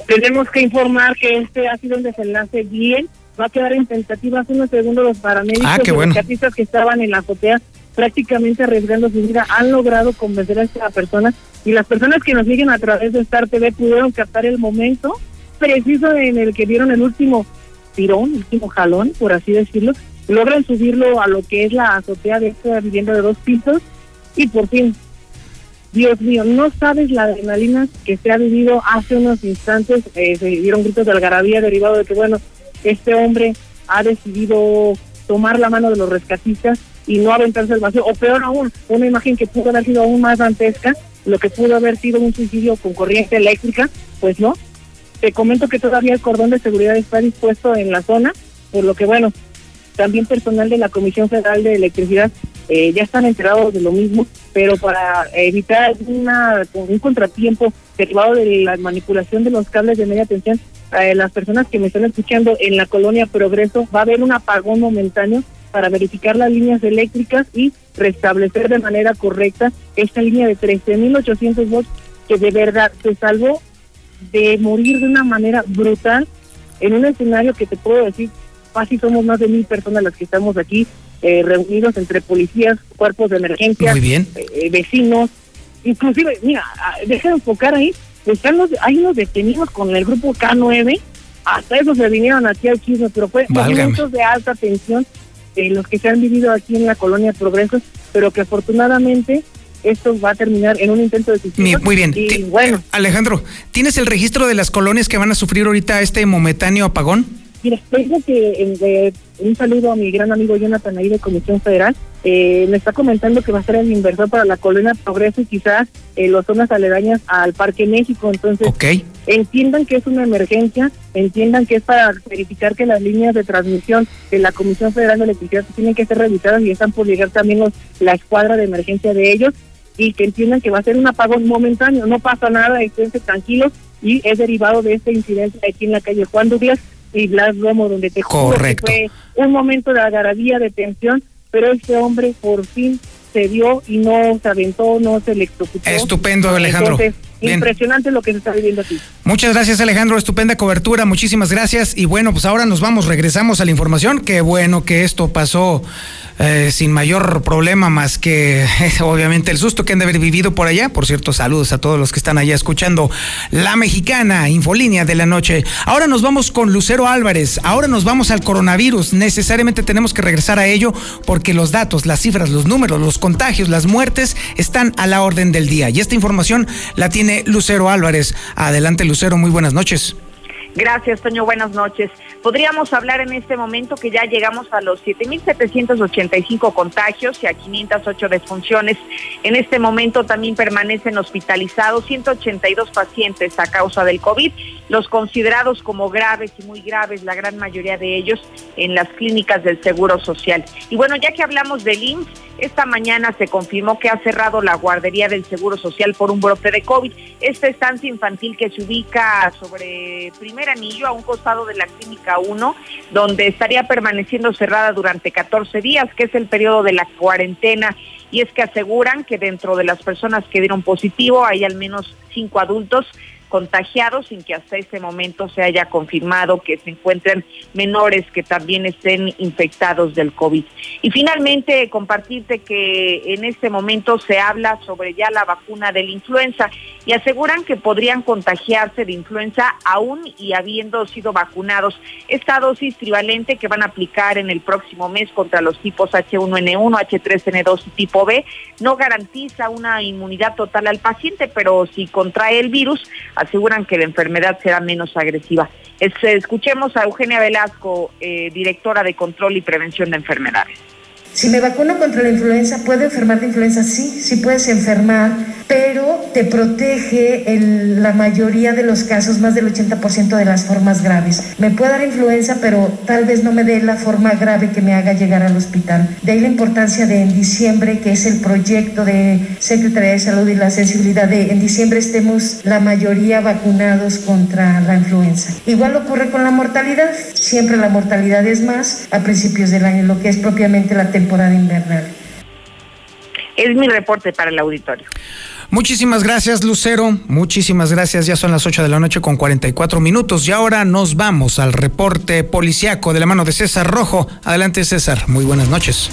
Tenemos que informar que este ha sido un desenlace bien. Va a quedar en tentativa hace unos segundos los paramédicos Ah, y bueno. los artistas que estaban en la azotea prácticamente arriesgando su vida han logrado convencer a esta persona y las personas que nos siguen a través de Star TV pudieron captar el momento preciso en el que dieron el último tirón, el último jalón, por así decirlo, logran subirlo a lo que es la azotea de esta vivienda de dos pisos y por fin Dios mío, no sabes la adrenalina que se ha vivido hace unos instantes. eh, se dieron gritos de algarabía derivado de que, bueno, este hombre ha decidido tomar la mano de los rescatistas y no aventarse al vacío. O peor aún, una imagen que pudo haber sido aún más dantesca, lo que pudo haber sido un suicidio con corriente eléctrica, pues no. Te comento que todavía el cordón de seguridad está dispuesto en la zona, por lo que, bueno, también personal de la Comisión Federal de Electricidad eh, ya están enterados de lo mismo, pero para evitar una, un contratiempo derivado de la manipulación de los cables de media tensión, eh, las personas que me están escuchando en la colonia Progreso va a haber un apagón momentáneo para verificar las líneas eléctricas y restablecer de manera correcta esta línea de 13.800 volts que de verdad se salvó de morir de una manera brutal en un escenario que te puedo decir, casi somos más de mil personas las que estamos aquí eh, reunidos entre policías, cuerpos de emergencia, eh, vecinos, inclusive, mira, deja de enfocar ahí, están los, hay unos detenidos con el grupo K9, hasta eso se vinieron aquí al chisme, pero fue momentos de alta tensión eh, los que se han vivido aquí en la colonia Progreso, pero que afortunadamente esto va a terminar en un intento de suicidio. Muy bien. bueno. Alejandro, ¿tienes el registro de las colonias que van a sufrir ahorita este momentáneo apagón? Mira, tengo que un saludo a mi gran amigo Jonathan ahí de Comisión Federal. Eh, me está comentando que va a ser el inversor para la colonia Progreso y quizás eh, las zonas aledañas al Parque México. Entonces, entiendan que es una emergencia, entiendan que es para verificar que las líneas de transmisión de la Comisión Federal de Electricidad tienen que ser revisadas y están por llegar también los, la escuadra de emergencia de ellos y que entiendan que va a ser un apagón momentáneo, no pasa nada, estén tranquilos y es derivado de este incidente aquí en la calle Juan Douglas y Blas Romo, donde te juro que fue un momento de agarradía, de tensión, pero este hombre por fin se dio y no se aventó, no se electrocutó. Estupendo, Alejandro. Impresionante lo que se está viviendo aquí. Muchas gracias, Alejandro. Estupenda cobertura. Muchísimas gracias. Y bueno, pues ahora nos vamos, regresamos a la información. Qué bueno que esto pasó eh, sin mayor problema, más que obviamente el susto que han de haber vivido por allá. Por cierto, saludos a todos los que están allá escuchando La Mexicana, Infolínea de la Noche. Ahora nos vamos con Lucero Álvarez. Ahora nos vamos al coronavirus. Necesariamente tenemos que regresar a ello porque los datos, las cifras, los números, los contagios, las muertes están a la orden del día. Y esta información la tiene Lucero Álvarez. Adelante, Lucero, muy buenas noches. Gracias, Toño. Buenas noches. Podríamos hablar en este momento que ya llegamos a los 7.785 contagios y a 508 defunciones. En este momento también permanecen hospitalizados 182 pacientes a causa del COVID, los considerados como graves y muy graves, la gran mayoría de ellos en las clínicas del Seguro Social. Y bueno, ya que hablamos del IMSS, esta mañana se confirmó que ha cerrado la guardería del Seguro Social por un brote de COVID. Esta estancia infantil que se ubica sobre anillo a un costado de la clínica 1, donde estaría permaneciendo cerrada durante 14 días, que es el periodo de la cuarentena. Y es que aseguran que dentro de las personas que dieron positivo hay al menos cinco adultos contagiados sin que hasta este momento se haya confirmado que se encuentren menores que también estén infectados del COVID. Y finalmente, compartirte que en este momento se habla sobre ya la vacuna de la influenza y aseguran que podrían contagiarse de influenza aún y habiendo sido vacunados. Esta dosis trivalente que van a aplicar en el próximo mes contra los tipos H1N1, H3N2 y tipo B no garantiza una inmunidad total al paciente, pero si contrae el virus, aseguran que la enfermedad será menos agresiva. escuchemos a Eugenia Velasco, eh, directora de Control y Prevención de Enfermedades. Si me vacuno contra la influenza, ¿puedo enfermar de influenza? Sí, sí puedes enfermar, pero te protege en la mayoría de los casos, más del 80% de las formas graves. Me puede dar influenza, pero tal vez no me dé la forma grave que me haga llegar al hospital. De ahí la importancia de en diciembre, que es el proyecto de Secretaría de Salud y la sensibilidad de en diciembre estemos la mayoría vacunados contra la influenza. Igual ocurre con la mortalidad. Siempre la mortalidad es más a principios del año, lo que es propiamente la temporada invernal. Es mi reporte para el auditorio. Muchísimas gracias, Lucero. Muchísimas gracias. Ya son las 8 de la noche con 44 minutos y ahora nos vamos al reporte policiaco de la mano de César Rojo. Adelante, César. Muy buenas noches.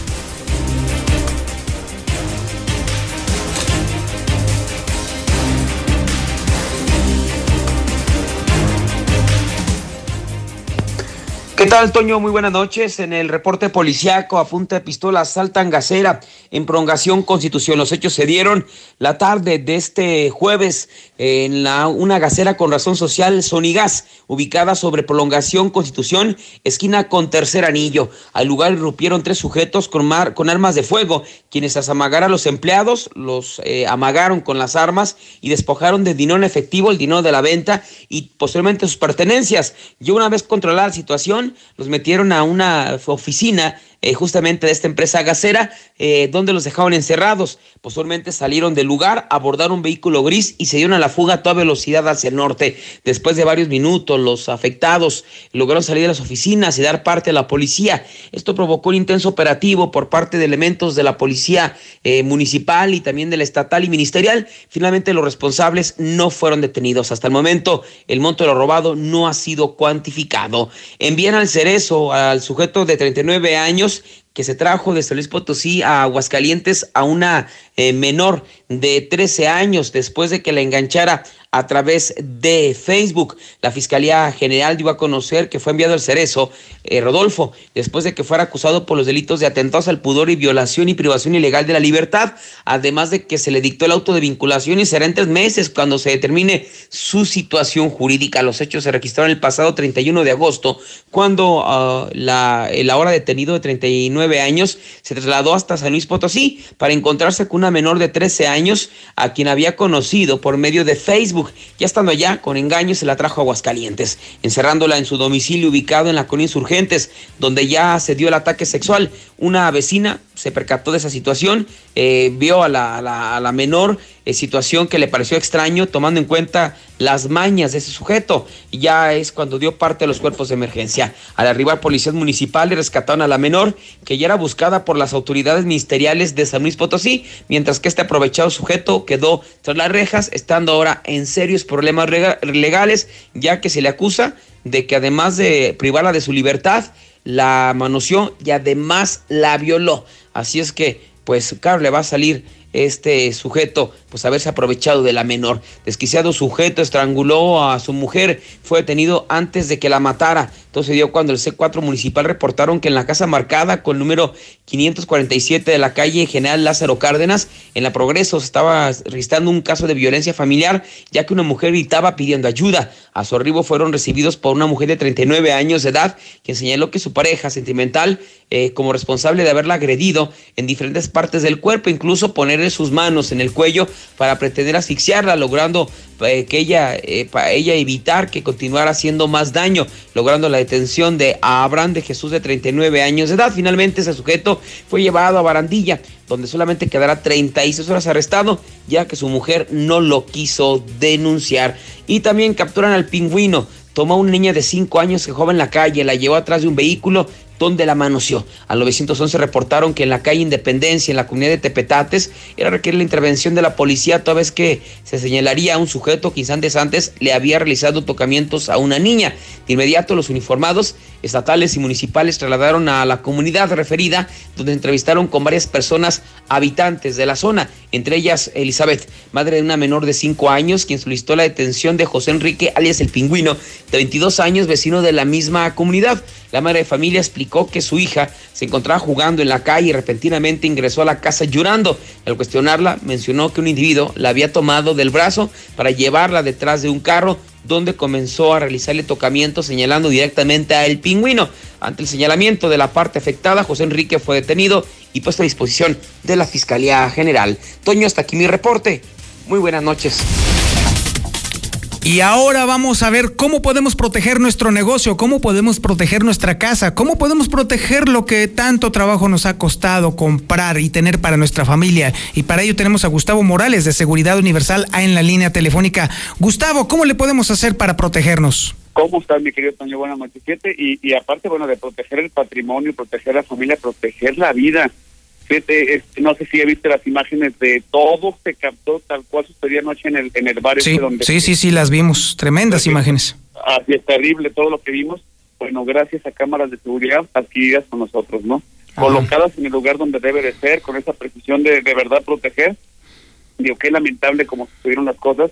¿Qué tal, Toño? Muy buenas noches. En el reporte policiaco a punta de pistola asaltan gasera en prolongación Constitución. Los hechos se dieron la tarde de este jueves en la, una gasera con razón social Sonigas, ubicada sobre prolongación Constitución, esquina con tercer anillo. Al lugar irrumpieron tres sujetos con, con armas de fuego, quienes as amagaron a los empleados, los eh, amagaron con las armas y despojaron de dinero en efectivo, el dinero de la venta y posteriormente sus pertenencias. Y una vez controlada la situación, los metieron a una oficina eh, justamente de esta empresa gasera, eh, donde los dejaron encerrados. Posteriormente salieron del lugar, abordaron un vehículo gris y se dieron a la fuga a toda velocidad hacia el norte. Después de varios minutos, los afectados lograron salir de las oficinas y dar parte a la policía. Esto provocó un intenso operativo por parte de elementos de la policía eh, municipal y también de la estatal y ministerial. Finalmente los responsables no fueron detenidos. Hasta el momento el monto de lo robado no ha sido cuantificado. Envían al cerezo al sujeto de 39 años que se trajo de San Luis Potosí a Aguascalientes a una eh, menor de 13 años después de que la enganchara a través de Facebook. La Fiscalía General dio a conocer que fue enviado al cerezo eh, Rodolfo después de que fuera acusado por los delitos de atentados al pudor y violación y privación ilegal de la libertad, además de que se le dictó el auto de vinculación y será en tres meses cuando se determine su situación jurídica. Los hechos se registraron el pasado 31 de agosto cuando uh, la, el ahora detenido de 39 años se trasladó hasta San Luis Potosí para encontrarse con una menor de 13 años a quien había conocido por medio de Facebook. Ya estando allá, con engaños se la trajo a Aguascalientes, encerrándola en su domicilio ubicado en la Colonia Insurgentes, donde ya se dio el ataque sexual. Una vecina se percató de esa situación, eh, vio a la, a la, a la menor, eh, situación que le pareció extraño, tomando en cuenta las mañas de ese sujeto. Ya es cuando dio parte de los cuerpos de emergencia. Al arribar policías municipales rescataron a la menor, que ya era buscada por las autoridades ministeriales de San Luis Potosí, mientras que este aprovechado sujeto quedó tras las rejas, estando ahora en serios problemas legales, ya que se le acusa de que además de privarla de su libertad, la manoseó y además la violó. Así es que, pues, claro, le va a salir este sujeto, pues haberse aprovechado de la menor. Desquiciado sujeto estranguló a su mujer, fue detenido antes de que la matara. Entonces dio cuando el C4 municipal reportaron que en la casa marcada con el número 547 de la calle General Lázaro Cárdenas, en la Progreso, se estaba registrando un caso de violencia familiar, ya que una mujer gritaba pidiendo ayuda. A su arribo fueron recibidos por una mujer de 39 años de edad, quien señaló que su pareja sentimental, eh, como responsable de haberla agredido en diferentes partes del cuerpo, incluso ponerle sus manos en el cuello para pretender asfixiarla, logrando eh, que ella, eh, para ella evitar que continuara haciendo más daño, logrando la detención de Abraham de Jesús de 39 años de edad. Finalmente ese sujeto fue llevado a Barandilla, donde solamente quedará 36 horas arrestado, ya que su mujer no lo quiso denunciar. Y también capturan al pingüino. Tomó a una niña de 5 años que jugaba en la calle, la llevó atrás de un vehículo donde la manoseó. Al 911 reportaron que en la calle Independencia, en la comunidad de Tepetates, era requerir la intervención de la policía toda vez que se señalaría a un sujeto que instantes antes le había realizado tocamientos a una niña. De inmediato los uniformados estatales y municipales trasladaron a la comunidad referida, donde entrevistaron con varias personas habitantes de la zona, entre ellas Elizabeth, madre de una menor de 5 años, quien solicitó la detención de José Enrique, alias el pingüino, de 22 años, vecino de la misma comunidad. La madre de familia explicó que su hija se encontraba jugando en la calle y repentinamente ingresó a la casa llorando. Al cuestionarla, mencionó que un individuo la había tomado del brazo para llevarla detrás de un carro donde comenzó a realizarle tocamientos señalando directamente a el pingüino. Ante el señalamiento de la parte afectada, José Enrique fue detenido y puesto a disposición de la Fiscalía General. Toño, hasta aquí mi reporte. Muy buenas noches. Y ahora vamos a ver cómo podemos proteger nuestro negocio, cómo podemos proteger nuestra casa, cómo podemos proteger lo que tanto trabajo nos ha costado comprar y tener para nuestra familia. Y para ello tenemos a Gustavo Morales de Seguridad Universal en la línea telefónica. Gustavo, ¿cómo le podemos hacer para protegernos? ¿Cómo estás, mi querido Toño? Buenas noches. Y, y aparte, bueno, de proteger el patrimonio, proteger la familia, proteger la vida. Fíjate, este, no sé si he visto las imágenes de todo se captó tal cual sucedió anoche en el en el bar sí, este donde sí, sí, sí, las vimos. Tremendas Sí. imágenes. así es terrible todo lo que vimos. Bueno, gracias a cámaras de seguridad adquiridas con nosotros, ¿no? Colocadas en el lugar donde debe de ser, con esa precisión de de verdad proteger. Digo, qué lamentable como sucedieron las cosas,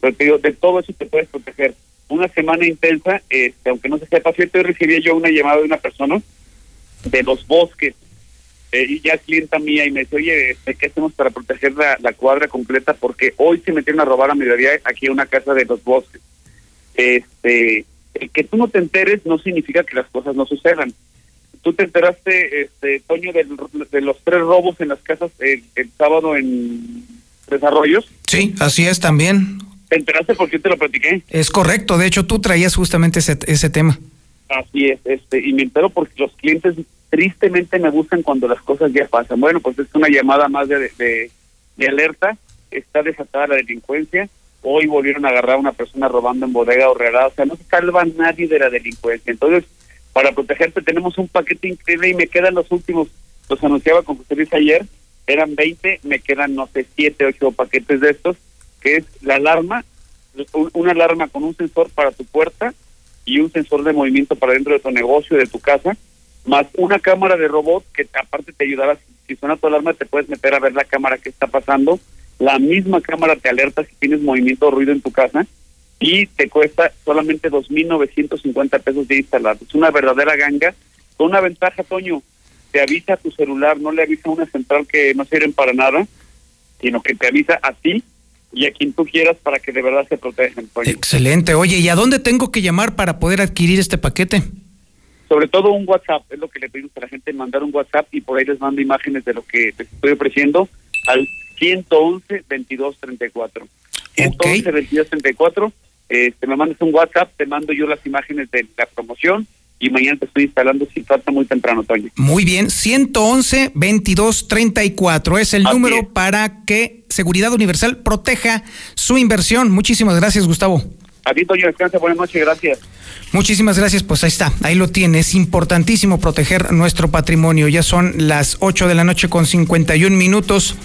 pero te digo, de todo eso te puedes proteger. Una semana intensa, este, aunque no se sepa, cierto, hoy recibí yo una llamada de una persona de los bosques, eh, y ya es clienta mía, y me dice, oye, este, ¿qué hacemos para proteger la, la cuadra completa? Porque hoy se metieron a robar a mediodía aquí a una casa de los bosques. Este, el que tú no te enteres no significa que las cosas no sucedan. Tú te enteraste, este, Toño, del- de, los tres robos en las casas el, el sábado en Desarrollos. Sí, así es también. ¿Te enteraste por qué te lo platiqué? Es correcto. De hecho, tú traías justamente ese, ese tema. Así es, este, y me entero porque los clientes tristemente me buscan cuando las cosas ya pasan. Bueno, pues es una llamada más de, de, de alerta, está desatada la delincuencia, hoy volvieron a agarrar a una persona robando en bodega horrera, o sea, no se salva nadie de la delincuencia. Entonces, para protegerte tenemos un paquete increíble y me quedan los últimos, los anunciaba con ustedes ayer, eran 20, me quedan, no sé, 7, 8 paquetes de estos, que es la alarma, un- una alarma con un sensor para tu puerta y un sensor de movimiento para dentro de tu negocio, de tu casa, más una cámara de robot que aparte te ayudará, si- suena tu alarma te puedes meter a ver la cámara que está pasando, la misma cámara te alerta si tienes movimiento o ruido en tu casa y te cuesta solamente 2.950 pesos de instalar. Es una verdadera ganga, con una ventaja, Toño, te avisa a tu celular, no le avisa a una central que no sirven para nada, sino que te avisa a ti y a quien tú quieras para que de verdad se protejan. Excelente. Oye, ¿y a dónde tengo que llamar para poder adquirir este paquete? Sobre todo un WhatsApp, es lo que le pedimos a la gente, mandar un WhatsApp y por ahí les mando imágenes de lo que les estoy ofreciendo al 111 22 34. 111 22 34, este, me mandas un WhatsApp, te mando yo las imágenes de la promoción y mañana te estoy instalando si falta muy temprano, Toño. Muy bien, 111 22 34 es el número para que Seguridad Universal proteja su inversión. Muchísimas gracias, Gustavo. A ti, Toño, descansa, buenas noches, gracias. Muchísimas gracias, pues ahí está, ahí lo tiene. Es importantísimo proteger nuestro patrimonio. Ya son las 8 de la noche con 51 minutos.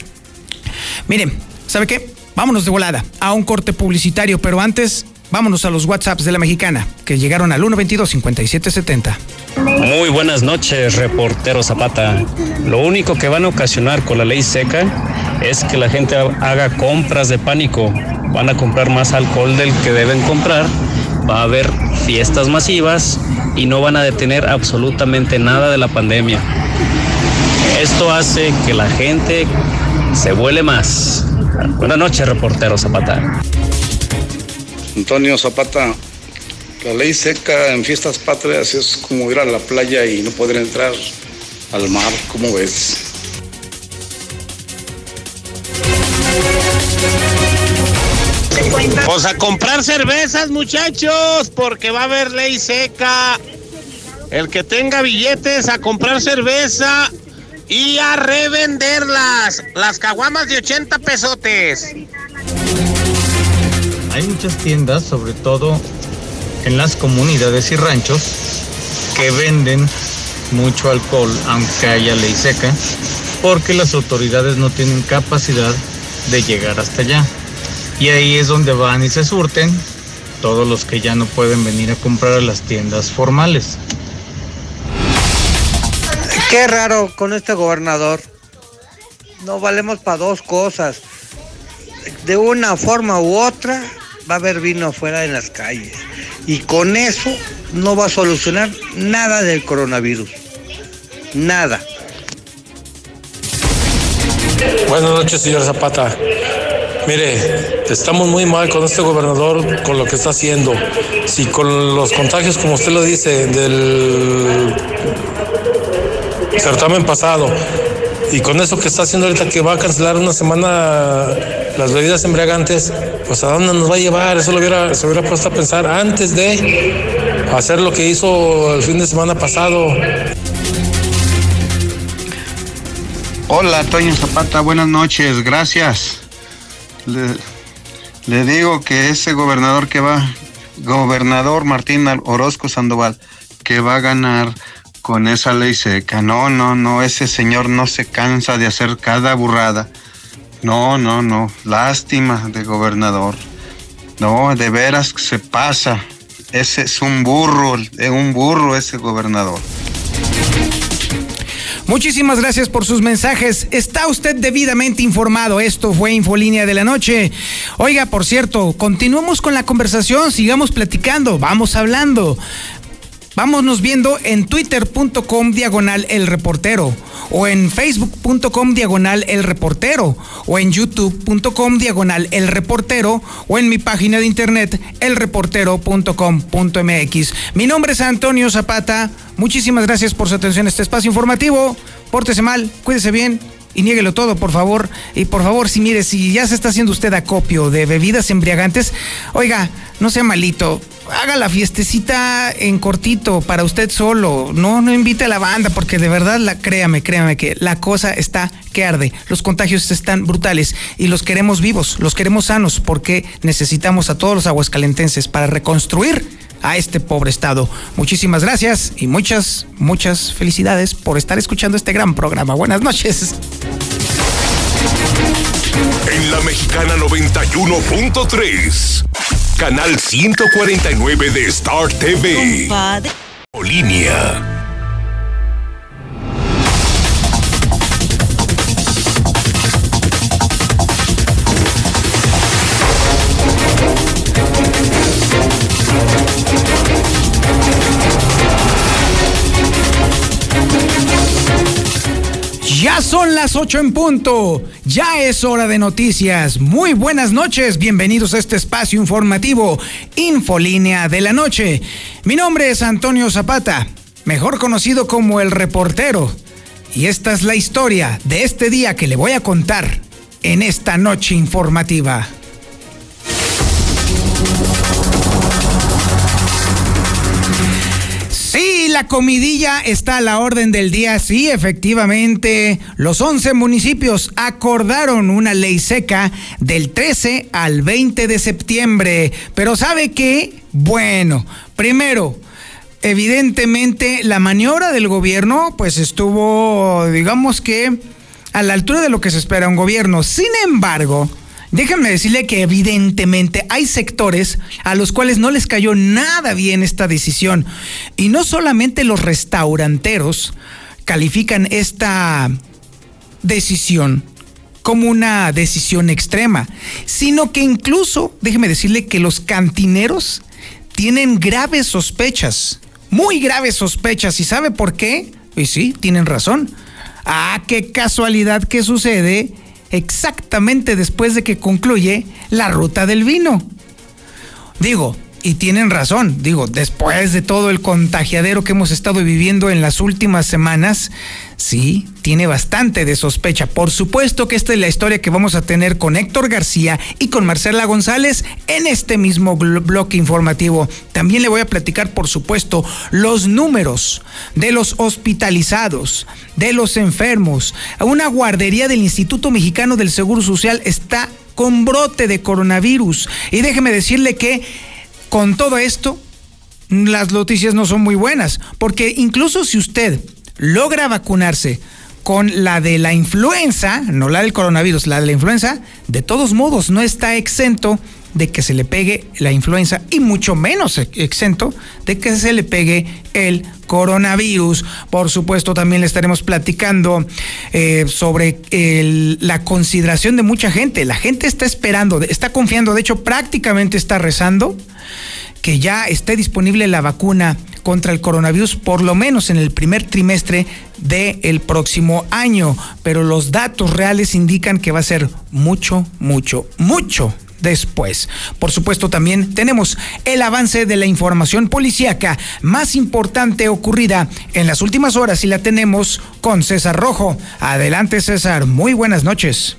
Miren, ¿sabe qué? Vámonos de volada a un corte publicitario, pero antes vámonos a los WhatsApps de la mexicana que llegaron al 122-5770. Muy buenas noches, reportero Zapata. Lo único que van a ocasionar con la ley seca es que la gente haga compras de pánico. Van a comprar más alcohol del que deben comprar. Va a haber fiestas masivas y no van a detener absolutamente nada de la pandemia. Esto hace que la gente se vuele más. Buenas noches, reportero Zapata. Antonio Zapata, la ley seca en fiestas patrias es como ir a la playa y no poder entrar al mar, ¿cómo ves? Pues a comprar cervezas, muchachos, porque va a haber ley seca. El que tenga billetes a comprar cerveza y a revenderlas. Las caguamas de 80 pesotes. Hay muchas tiendas, sobre todo en las comunidades y ranchos, que venden mucho alcohol, aunque haya ley seca, porque las autoridades no tienen capacidad de llegar hasta allá. Y ahí es donde van y se surten todos los que ya no pueden venir a comprar a las tiendas formales. Qué raro con este gobernador. No valemos para dos cosas. De una forma u otra va a haber vino afuera en las calles. Y con eso no va a solucionar nada del coronavirus. Nada. Buenas noches, señor Zapata. Mire, estamos muy mal con este gobernador, con lo que está haciendo. Si con los contagios, como usted lo dice, del certamen pasado, y con eso que está haciendo ahorita, que va a cancelar una semana las bebidas embriagantes, pues a dónde nos va a llevar? Eso lo hubiera, se hubiera puesto a pensar antes de hacer lo que hizo el fin de semana pasado. Hola, Toño Zapata, buenas noches, gracias. Le, le digo que ese gobernador que va, gobernador Martín Orozco Sandoval, que va a ganar con esa ley seca. No, no, no, ese señor no se cansa de hacer cada burrada. No, no, no, lástima de gobernador. No, de veras se pasa. Ese es un burro, es un burro ese gobernador. Muchísimas gracias por sus mensajes. Está usted debidamente informado. Esto fue Infolínea de la Noche. Oiga, por cierto, continuemos con la conversación, sigamos platicando, vamos hablando. Vámonos viendo en twitter.com diagonal el reportero o en facebook.com diagonal el reportero o en youtube.com diagonal el reportero o en mi página de internet elreportero.com.mx. Mi nombre es Antonio Zapata. Muchísimas gracias por su atención a este espacio informativo. Pórtese mal, cuídese bien y niéguelo todo, por favor. Y por favor, si mire, si ya se está haciendo usted acopio de bebidas embriagantes, oiga, no sea malito haga la fiestecita en cortito para usted solo. No, no invite a la banda porque de verdad, la, créame, créame que la cosa está que arde. Los contagios están brutales y los queremos vivos, los queremos sanos porque necesitamos a todos los aguascalentenses para reconstruir a este pobre estado. Muchísimas gracias y muchas, muchas felicidades por estar escuchando este gran programa. Buenas noches. En la Mexicana 91.3, canal 149 de Star TV. Línea. Las 8 en punto. Ya es hora de noticias. Muy buenas noches. Bienvenidos a este espacio informativo, Infolínea de la Noche. Mi nombre es Antonio Zapata, mejor conocido como el reportero. Y esta es la historia de este día que le voy a contar en esta noche informativa. La comidilla está a la orden del día. Sí, efectivamente, los 11 municipios acordaron una ley seca del 13 al 20 de septiembre. Pero ¿sabe qué? Bueno, primero, evidentemente la maniobra del gobierno pues estuvo, digamos que, a la altura de lo que se espera un gobierno. Sin embargo, Déjenme decirle que evidentemente hay sectores a los cuales no les cayó nada bien esta decisión. Y no solamente los restauranteros califican esta decisión como una decisión extrema, sino que incluso, déjeme decirle que los cantineros tienen graves sospechas, muy graves sospechas. ¿Y sabe por qué? Y sí, tienen razón. Ah, qué casualidad que sucede exactamente después de que concluye la ruta del vino. Digo, y tienen razón, digo, después de todo el contagiadero que hemos estado viviendo en las últimas semanas, sí, tiene bastante de sospecha. Por supuesto que esta es la historia que vamos a tener con Héctor García y con Marcela González en este mismo bloque informativo. También le voy a platicar, por supuesto, los números de los hospitalizados, de los enfermos. Una guardería del Instituto Mexicano del Seguro Social está con brote de coronavirus. Y déjeme decirle que con todo esto, las noticias no son muy buenas, porque incluso si usted logra vacunarse con la de la influenza, no la del coronavirus, la de la influenza, de todos modos no está exento de que se le pegue la influenza y mucho menos exento de que se le pegue el coronavirus. Por supuesto, también le estaremos platicando eh, sobre la consideración de mucha gente. La gente está esperando, está confiando, de hecho prácticamente está rezando que ya esté disponible la vacuna contra el coronavirus por lo menos en el primer trimestre del próximo año, pero los datos reales indican que va a ser mucho, mucho, mucho después. Por supuesto, también tenemos el avance de la información policíaca más importante ocurrida en las últimas horas y la tenemos con César Rojo. Adelante, César. Muy buenas noches.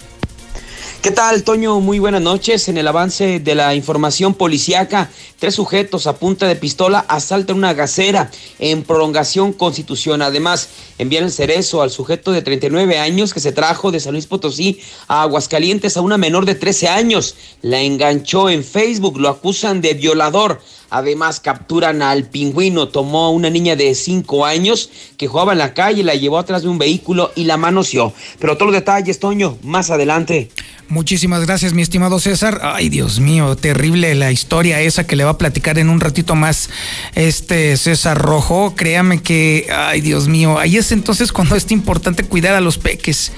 ¿Qué tal, Toño? Muy buenas noches. En el avance de la información policíaca, tres sujetos a punta de pistola asaltan una gacera en prolongación Constitución. Además, envían el cerezo al sujeto de 39 años que se trajo de San Luis Potosí a Aguascalientes a una menor de 13 años. La enganchó en Facebook, lo acusan de violador. Además, capturan al pingüino. Tomó a una niña de 5 años que jugaba en la calle, la llevó atrás de un vehículo y la manoseó. Pero todos los detalles, Toño, más adelante. Muchísimas gracias, mi estimado César. Ay, Dios mío, terrible la historia esa que le va platicar en un ratito más este César Rojo. Créame que, ay, Dios mío, ahí es entonces cuando es importante cuidar a los peques.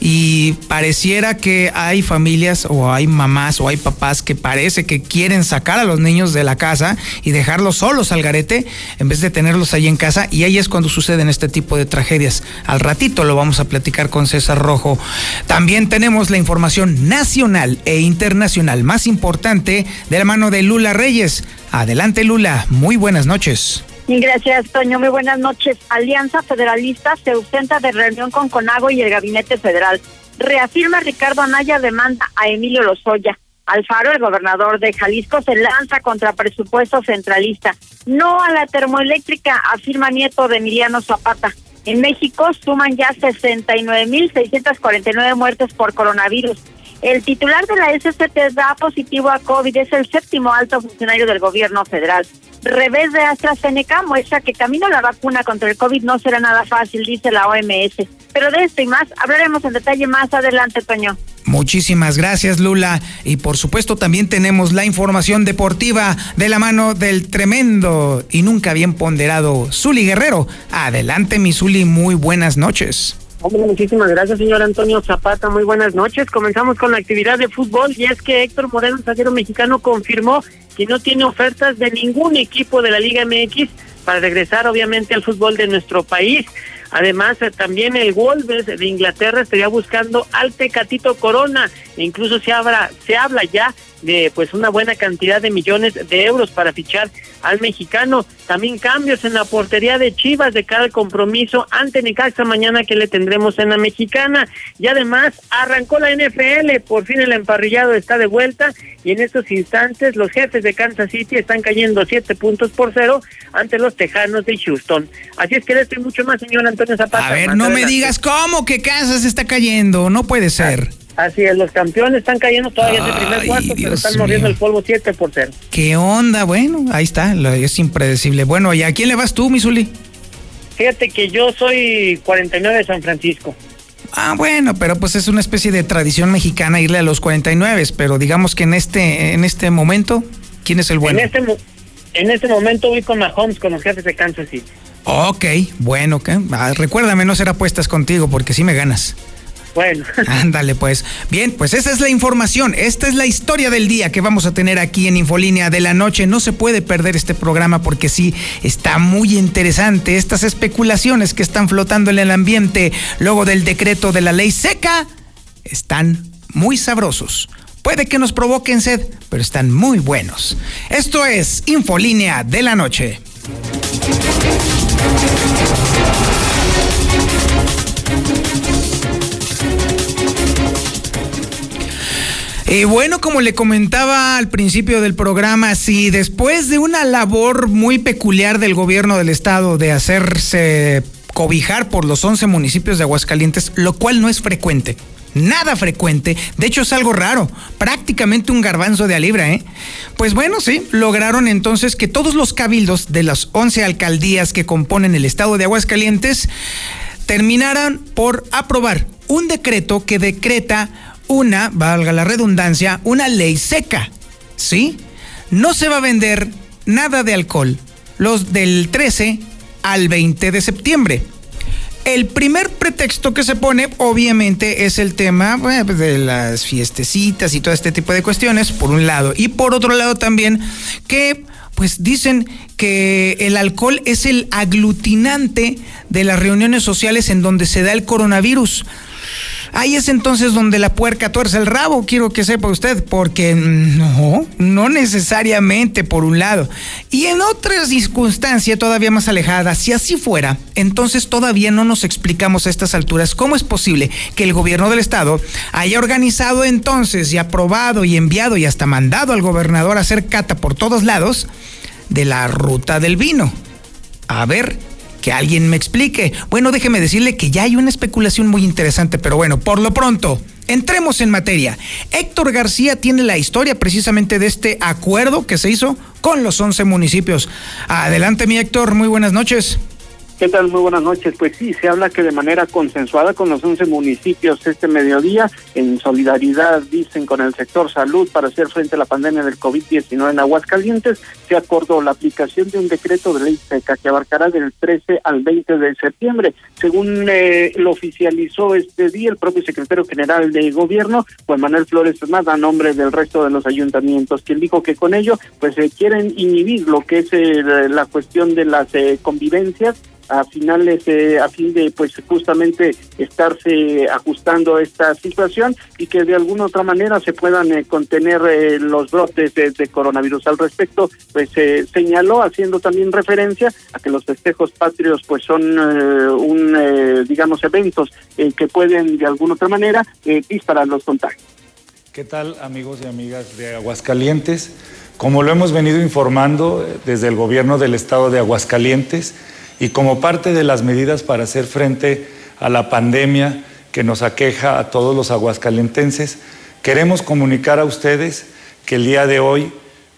Y pareciera que hay familias o hay mamás o hay papás que parece que quieren sacar a los niños de la casa y dejarlos solos al garete en vez de tenerlos ahí en casa. Y ahí es cuando suceden este tipo de tragedias. Al ratito lo vamos a platicar con César Rojo. También tenemos la información nacional e internacional más importante de la mano de Lula Reyes. Adelante Lula, muy buenas noches. Gracias, Toño. Muy buenas noches. Alianza Federalista se ausenta de reunión con Conago y el Gabinete Federal. Reafirma Ricardo Anaya demanda a Emilio Lozoya. Alfaro, el gobernador de Jalisco, se lanza contra presupuesto centralista. No a la termoeléctrica, afirma nieto de Emiliano Zapata. En México suman ya 69.649 muertes por coronavirus. El titular de la SCT da positivo a COVID, es el séptimo alto funcionario del gobierno federal. Revés de AstraZeneca muestra que camino a la vacuna contra el COVID no será nada fácil, dice la OMS. Pero de esto y más hablaremos en detalle más adelante, Toño. Muchísimas gracias, Lula. Y por supuesto también tenemos la información deportiva de la mano del tremendo y nunca bien ponderado Zuli Guerrero. Adelante, mi Zuli, muy buenas noches. Hombre, muchísimas gracias, señor Antonio Zapata. Muy buenas noches. Comenzamos con la actividad de fútbol y es que Héctor Moreno, zaguero mexicano, confirmó que no tiene ofertas de ningún equipo de la Liga MX para regresar, obviamente, al fútbol de nuestro país. Además, eh, también el Wolves de Inglaterra estaría buscando al Tecatito Corona. E incluso se habla, se habla ya de pues una buena cantidad de millones de euros para fichar al mexicano. También cambios en la portería de Chivas de cada compromiso ante Necaxa mañana que le tendremos en la mexicana. Y además arrancó la NFL, por fin el emparrillado está de vuelta y en estos instantes los jefes de Kansas City están cayendo siete puntos por cero ante los Tejanos de Houston. Así es que estoy mucho más, señor Antonio Zapata. A ver, no me digas cómo que Kansas está cayendo, no puede ser. Así es, los campeones están cayendo todavía de primer cuarto, pero están mordiendo el polvo 7 por 0. ¿Qué onda? Bueno, ahí está, es impredecible. Bueno, ¿y a quién le vas tú, Misuli? Fíjate que yo soy 49 de San Francisco. Ah, bueno, pero pues es una especie de tradición mexicana irle a los 49, pero digamos que en este en este momento, ¿quién es el bueno? En este, en este momento voy con Mahomes, con los jefes de Kansas City. Ok, bueno, ¿qué? Ah, recuérdame no ser apuestas contigo porque sí me ganas. Bueno. Ándale, pues. Bien, pues esa es la información. Esta es la historia del día que vamos a tener aquí en Infolínea de la Noche. No se puede perder este programa porque sí está muy interesante. Estas especulaciones que están flotando en el ambiente luego del decreto de la ley seca están muy sabrosos. Puede que nos provoquen sed, pero están muy buenos. Esto es Infolínea de la Noche. Bueno, como le comentaba al principio del programa, si después de una labor muy peculiar del gobierno del estado de hacerse cobijar por los 11 municipios de Aguascalientes, lo cual no es frecuente, nada frecuente, de hecho es algo raro, prácticamente un garbanzo de a ¿eh? Pues bueno, sí, lograron entonces que todos los cabildos de las 11 alcaldías que componen el estado de Aguascalientes terminaran por aprobar un decreto que decreta una, valga la redundancia, una ley seca. ¿Sí? No se va a vender nada de alcohol los del 13 al 20 de septiembre. El primer pretexto que se pone, obviamente, es el tema pues, de las fiestecitas y todo este tipo de cuestiones, por un lado. Y por otro lado también, que pues dicen que el alcohol es el aglutinante de las reuniones sociales en donde se da el coronavirus. Ahí es entonces donde la puerca tuerce el rabo, quiero que sepa usted, porque no, no necesariamente por un lado. Y en otra circunstancia todavía más alejada, si así fuera, entonces todavía no nos explicamos a estas alturas cómo es posible que el gobierno del estado haya organizado entonces y aprobado y enviado y hasta mandado al gobernador a hacer cata por todos lados de la ruta del vino. A ver, que alguien me explique. Bueno, déjeme decirle que ya hay una especulación muy interesante, pero bueno, por lo pronto, entremos en materia. Héctor García tiene la historia precisamente de este acuerdo que se hizo con los 11 municipios. Adelante, mi Héctor, muy buenas noches. ¿Qué tal? Muy buenas noches. Pues sí, se habla que de manera consensuada con los 11 municipios este mediodía, en solidaridad, dicen, con el sector salud para hacer frente a la pandemia del COVID-19 en Aguascalientes, se acordó la aplicación de un decreto de ley seca que abarcará del 13 al 20 de septiembre. Según eh, lo oficializó este día el propio secretario general de gobierno, Juan Manuel Flores más a nombre del resto de los ayuntamientos, quien dijo que con ello pues se quieren inhibir lo que es eh, la cuestión de las eh, convivencias a finales de, a fin de pues justamente estarse ajustando esta situación y que de alguna otra manera se puedan eh, contener eh, los brotes de, coronavirus al respecto pues se señaló haciendo también referencia a que los festejos patrios pues son eh, un digamos eventos que pueden de alguna otra manera disparar los contagios ¿Qué tal amigos y amigas de Aguascalientes? Como lo hemos venido informando eh, desde el gobierno del estado de Aguascalientes y como parte de las medidas para hacer frente a la pandemia que nos aqueja a todos los aguascalentenses, queremos comunicar a ustedes que el día de hoy,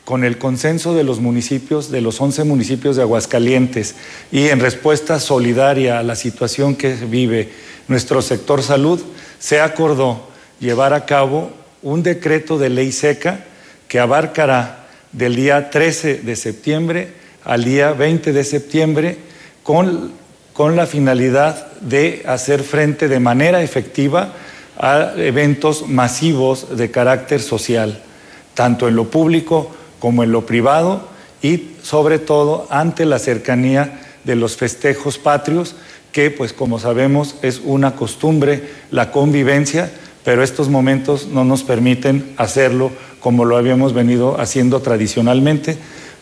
con el consenso de los municipios, de los 11 municipios de Aguascalientes y en respuesta solidaria a la situación que vive nuestro sector salud, se acordó llevar a cabo un decreto de ley seca que abarcará del día 13 de septiembre al día 20 de septiembre con, con la finalidad de hacer frente de manera efectiva a eventos masivos de carácter social, tanto en lo público como en lo privado y sobre todo ante la cercanía de los festejos patrios, que pues como sabemos es una costumbre la convivencia pero estos momentos no nos permiten hacerlo como lo habíamos venido haciendo tradicionalmente.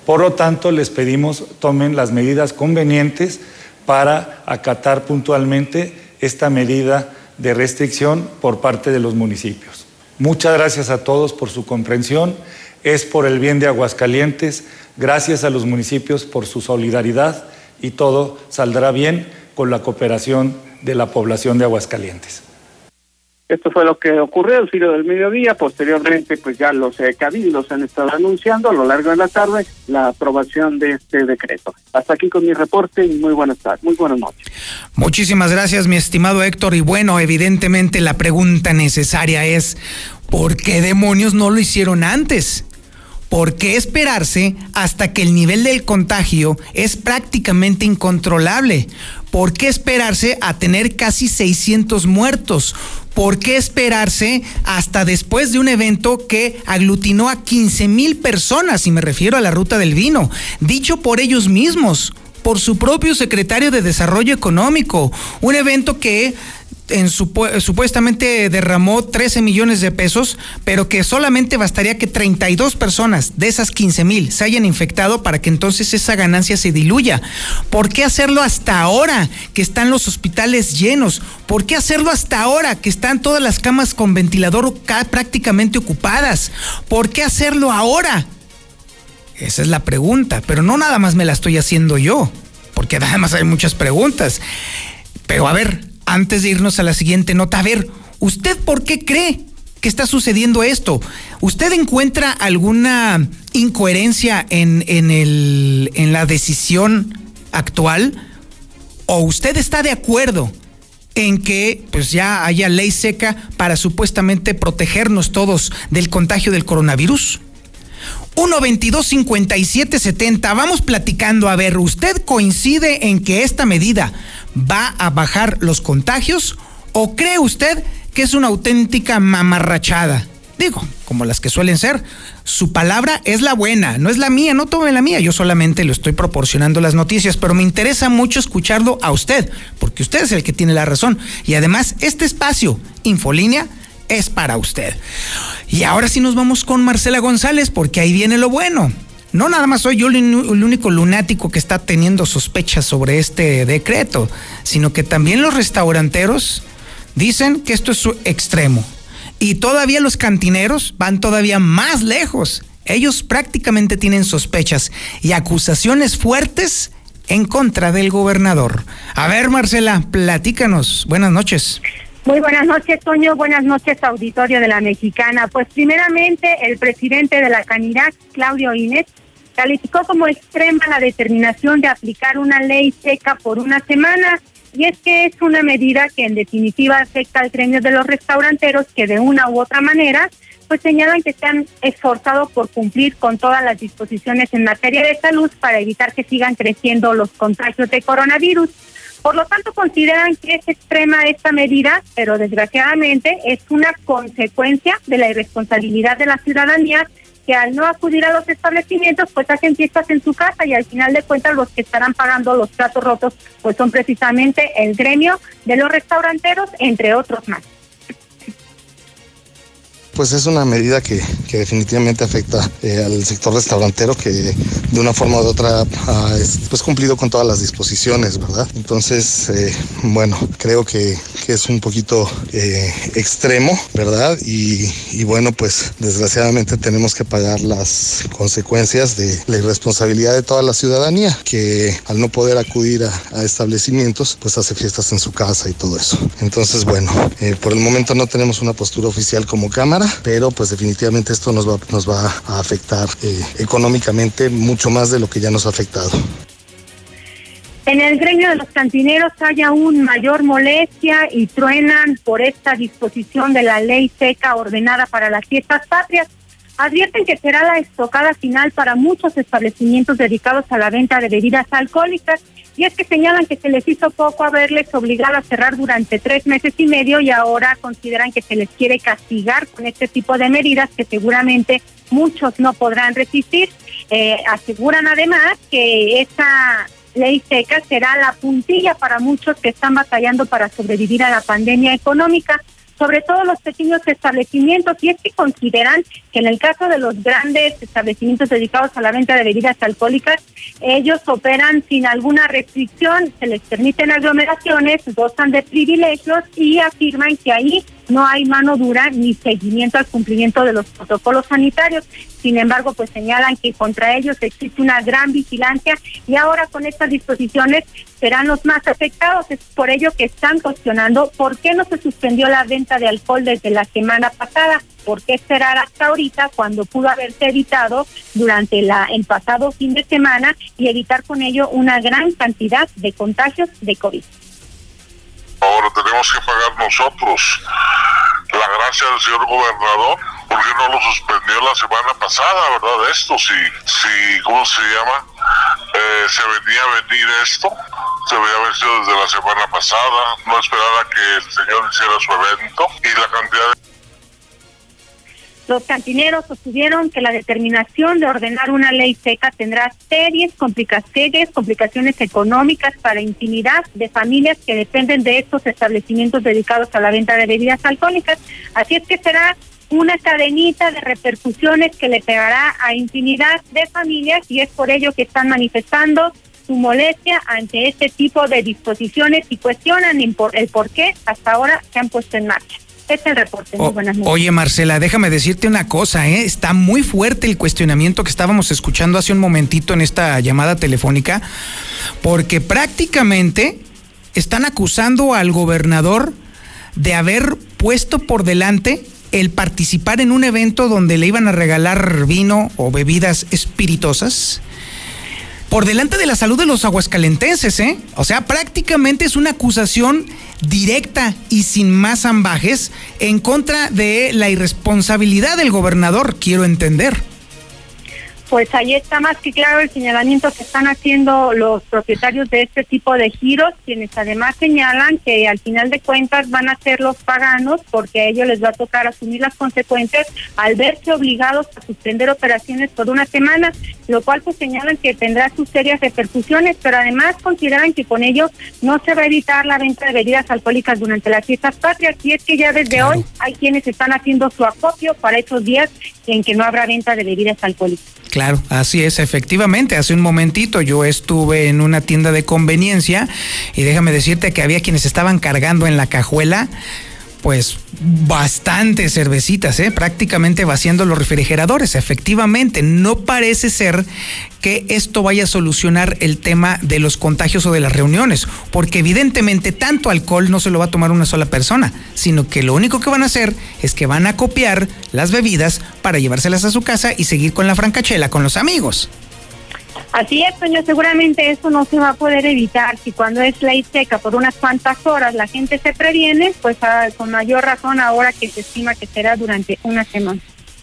Por lo tanto, les pedimos tomen las medidas convenientes para acatar puntualmente esta medida de restricción por parte de los municipios. Muchas gracias a todos por su comprensión. Es por el bien de Aguascalientes. Gracias a los municipios por su solidaridad y todo saldrá bien con la cooperación de la población de Aguascalientes. Esto fue lo que ocurrió al filo del mediodía. Posteriormente, pues ya los eh, cabildos han estado anunciando a lo largo de la tarde la aprobación de este decreto. Hasta aquí con mi reporte y muy buenas tardes, muy buenas noches. Muchísimas gracias, mi estimado Héctor. Y bueno, evidentemente la pregunta necesaria es, ¿por qué demonios no lo hicieron antes? ¿Por qué esperarse hasta que el nivel del contagio es prácticamente incontrolable? ¿Por qué esperarse a tener casi 600 muertos? ¿Por qué esperarse hasta después de un evento que aglutinó a 15 mil personas? Y me refiero a la ruta del vino, dicho por ellos mismos, por su propio secretario de Desarrollo Económico. Un evento que en supuestamente derramó 13 millones de pesos, pero que solamente bastaría que 32 personas de esas 15 mil se hayan infectado para que entonces esa ganancia se diluya. ¿Por qué hacerlo hasta ahora que están los hospitales llenos? ¿Por qué hacerlo hasta ahora que están todas las camas con ventilador prácticamente ocupadas? ¿Por qué hacerlo ahora? Esa es la pregunta, pero no nada más me la estoy haciendo yo, porque además hay muchas preguntas. Pero a ver, antes de irnos a la siguiente nota, a ver, ¿usted por qué cree que está sucediendo esto? ¿Usted encuentra alguna incoherencia en, en, el, en la decisión actual? ¿O usted está de acuerdo en que pues ya haya ley seca para supuestamente protegernos todos del contagio del coronavirus? 1 22 57 70. Vamos platicando. A ver, ¿usted coincide en que esta medida va a bajar los contagios o cree usted que es una auténtica mamarrachada? Digo, como las que suelen ser, su palabra es la buena, no es la mía, no tome la mía, yo solamente le estoy proporcionando las noticias, pero me interesa mucho escucharlo a usted, porque usted es el que tiene la razón. Y además, este espacio, Infolínea, es para usted. Y ahora sí nos vamos con Marcela González, porque ahí viene lo bueno. No nada más soy yo el único lunático que está teniendo sospechas sobre este decreto, sino que también los restauranteros dicen que esto es su extremo. Y todavía los cantineros van todavía más lejos. Ellos prácticamente tienen sospechas y acusaciones fuertes en contra del gobernador. A ver, Marcela, platícanos. Buenas noches. Muy buenas noches, Toño. Buenas noches, auditorio de la Mexicana. Pues primeramente, el presidente de la Canirac, Claudio Inés, calificó como extrema la determinación de aplicar una ley seca por una semana. Y es que es una medida que en definitiva afecta al gremio de los restauranteros que de una u otra manera pues señalan que se han esforzado por cumplir con todas las disposiciones en materia de salud para evitar que sigan creciendo los contagios de coronavirus. Por lo tanto, consideran que es extrema esta medida, pero desgraciadamente es una consecuencia de la irresponsabilidad de la ciudadanía que al no acudir a los establecimientos, pues hacen fiestas en su casa y al final de cuentas los que estarán pagando los platos rotos, pues son precisamente el gremio de los restauranteros, entre otros más pues es una medida que, definitivamente afecta eh, al sector restaurantero que de una forma u otra ha pues cumplido con todas las disposiciones, ¿verdad? Entonces, eh, bueno, creo que, que es un poquito eh, extremo, ¿verdad? Y, bueno, pues desgraciadamente tenemos que pagar las consecuencias de la irresponsabilidad de toda la ciudadanía, que al no poder acudir a, a establecimientos, pues hace fiestas en su casa y todo eso. Entonces, bueno, por el momento no tenemos una postura oficial como Cámara, pero pues definitivamente esto nos va, nos va a afectar eh, económicamente mucho más de lo que ya nos ha afectado. En el gremio de los cantineros hay aún mayor molestia y truenan por esta disposición de la ley seca ordenada para las fiestas patrias. Advierten que será la estocada final para muchos establecimientos dedicados a la venta de bebidas alcohólicas y es que señalan que se les hizo poco haberles obligado a cerrar durante tres meses y medio y ahora consideran que se les quiere castigar con este tipo de medidas que seguramente muchos no podrán resistir. Eh, aseguran además que esta ley seca será la puntilla para muchos que están batallando para sobrevivir a la pandemia económica sobre todo los pequeños establecimientos, y es que consideran que en el caso de los grandes establecimientos dedicados a la venta de bebidas alcohólicas, ellos operan sin alguna restricción, se les permiten aglomeraciones, gozan de privilegios y afirman que ahí no hay mano dura ni seguimiento al cumplimiento de los protocolos sanitarios. Sin embargo, pues señalan que contra ellos existe una gran vigilancia y ahora con estas disposiciones serán los más afectados. Es por ello que están cuestionando por qué no se suspendió la venta de alcohol desde la semana pasada. ¿Por qué esperar hasta ahorita cuando pudo haberse evitado durante la, el pasado fin de semana y evitar con ello una gran cantidad de contagios de COVID? Ahora tenemos que pagar nosotros la gracia del señor gobernador, porque no lo suspendió la semana pasada, ¿verdad? Esto, si, si ¿cómo se llama? Eh, se venía a venir esto, se veía haber desde la semana pasada, no esperar a que el señor hiciera su evento y la cantidad de los cantineros sostuvieron que la determinación de ordenar una ley seca tendrá serias complicaciones, complicaciones económicas para infinidad de familias que dependen de estos establecimientos dedicados a la venta de bebidas alcohólicas. Así es que será una cadenita de repercusiones que le pegará a infinidad de familias y es por ello que están manifestando su molestia ante este tipo de disposiciones y cuestionan el por qué hasta ahora se han puesto en marcha. Este es el reporte. Muy buenas noches. Oye, Marcela, déjame decirte una cosa, ¿eh? Está muy fuerte el cuestionamiento que estábamos escuchando hace un momentito en esta llamada telefónica, porque prácticamente están acusando al gobernador de haber puesto por delante el participar en un evento donde le iban a regalar vino o bebidas espirituosas por delante de la salud de los aguascalentenses, ¿eh? O sea, prácticamente es una acusación directa y sin más ambajes en contra de la irresponsabilidad del gobernador, quiero entender pues ahí está más que claro el señalamiento que están haciendo los propietarios de este tipo de giros, quienes además señalan que al final de cuentas van a ser los paganos porque a ellos les va a tocar asumir las consecuencias al verse obligados a suspender operaciones por una semana, lo cual pues señalan que tendrá sus serias repercusiones, pero además consideran que con ello no se va a evitar la venta de bebidas alcohólicas durante las fiestas patrias, y es que ya desde hoy hay quienes están haciendo su acopio para esos días en que no habrá venta de bebidas alcohólicas. Claro, así es, efectivamente. Hace un momentito yo estuve en una tienda de conveniencia y déjame decirte que había quienes estaban cargando en la cajuela pues bastante cervecitas, ¿eh? prácticamente vaciando los refrigeradores. Efectivamente, no parece ser que esto vaya a solucionar el tema de los contagios o de las reuniones, porque evidentemente tanto alcohol no se lo va a tomar una sola persona, sino que lo único que van a hacer es que van a copiar las bebidas para llevárselas a su casa y seguir con la francachela con los amigos. Así es, señor, seguramente eso no se va a poder evitar. Si cuando es ley seca por unas cuantas horas la gente se previene, pues ah, con mayor razón ahora que se estima que será durante una semana.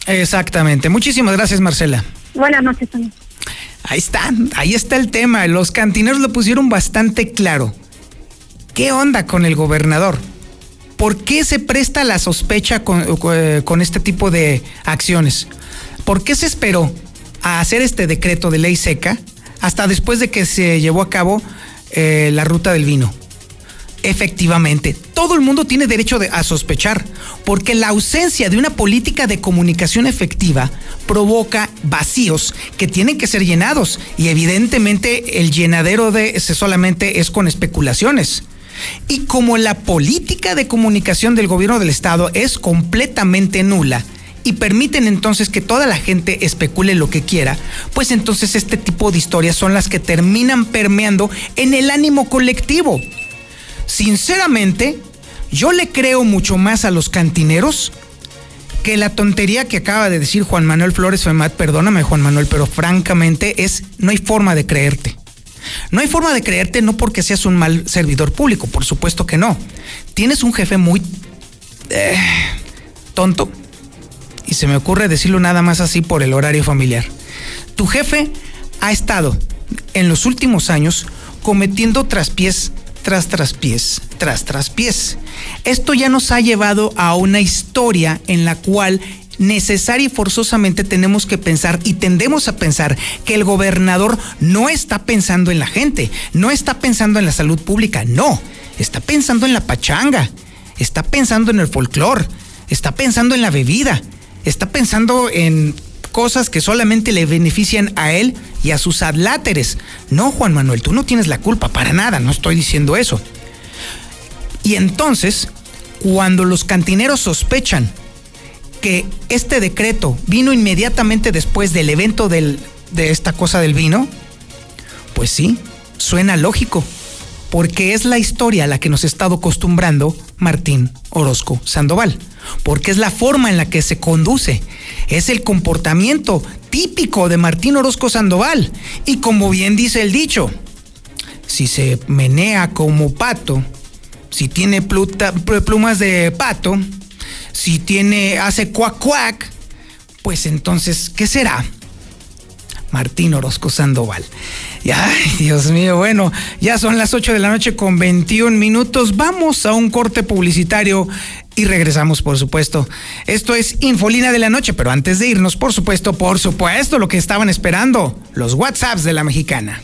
Exactamente. Muchísimas gracias, Marcela. Buenas noches, señor. Ahí está, ahí está el tema. Los cantineros lo pusieron bastante claro. ¿Qué onda con el gobernador? ¿Por qué se presta la sospecha con, eh, con este tipo de acciones? ¿Por qué se esperó? A hacer este decreto de ley seca hasta después de que se llevó a cabo eh, la ruta del vino. Efectivamente, todo el mundo tiene derecho a sospechar, porque la ausencia de una política de comunicación efectiva provoca vacíos que tienen que ser llenados y evidentemente el llenadero de ese solamente es con especulaciones. Y como la política política de comunicación del gobierno del estado es completamente nula y permiten entonces que toda la gente especule lo que quiera, pues entonces este tipo de historias son las que terminan permeando en el ánimo colectivo. Sinceramente, yo le creo mucho más a los cantineros que la tontería que acaba de decir Juan Manuel Flores Femat, perdóname Juan Manuel, pero francamente es, no hay forma de creerte. No hay forma de creerte no porque seas un mal servidor público, por supuesto que no. Tienes un jefe muy eh, tonto, y se me ocurre decirlo nada más así por el horario familiar. Tu jefe ha estado en los últimos años cometiendo traspiés tras traspiés, tras traspiés. Esto ya nos ha llevado a una historia en la cual necesaria y forzosamente tenemos que pensar y tendemos a pensar que el gobernador no está pensando en la gente, no está pensando en la salud pública, no, está pensando en la pachanga, está pensando en el folclor, está pensando en la bebida, está pensando en cosas que solamente le benefician a él y a sus adláteres. No, Juan Manuel, tú no tienes la culpa para nada, no estoy diciendo eso. Y entonces, cuando los cantineros sospechan que este decreto vino inmediatamente después del evento de esta cosa del vino, pues sí, suena lógico porque es la historia a la que nos ha estado acostumbrando Martín Orozco Sandoval, porque es la forma en la que se conduce, es el comportamiento típico de Martín Orozco Sandoval. Y como bien dice el dicho, si se menea como pato, si tiene plumas de pato, si tiene, hace cuac cuac, pues entonces, ¿qué será? Martín Orozco Sandoval. Ay, Dios mío, bueno, ya son las 8 de la noche con 21 minutos. Vamos a un corte publicitario y regresamos, por supuesto. Esto es Infolina de la Noche, pero antes de irnos, por supuesto, por supuesto, lo que estaban esperando, los WhatsApps de la mexicana.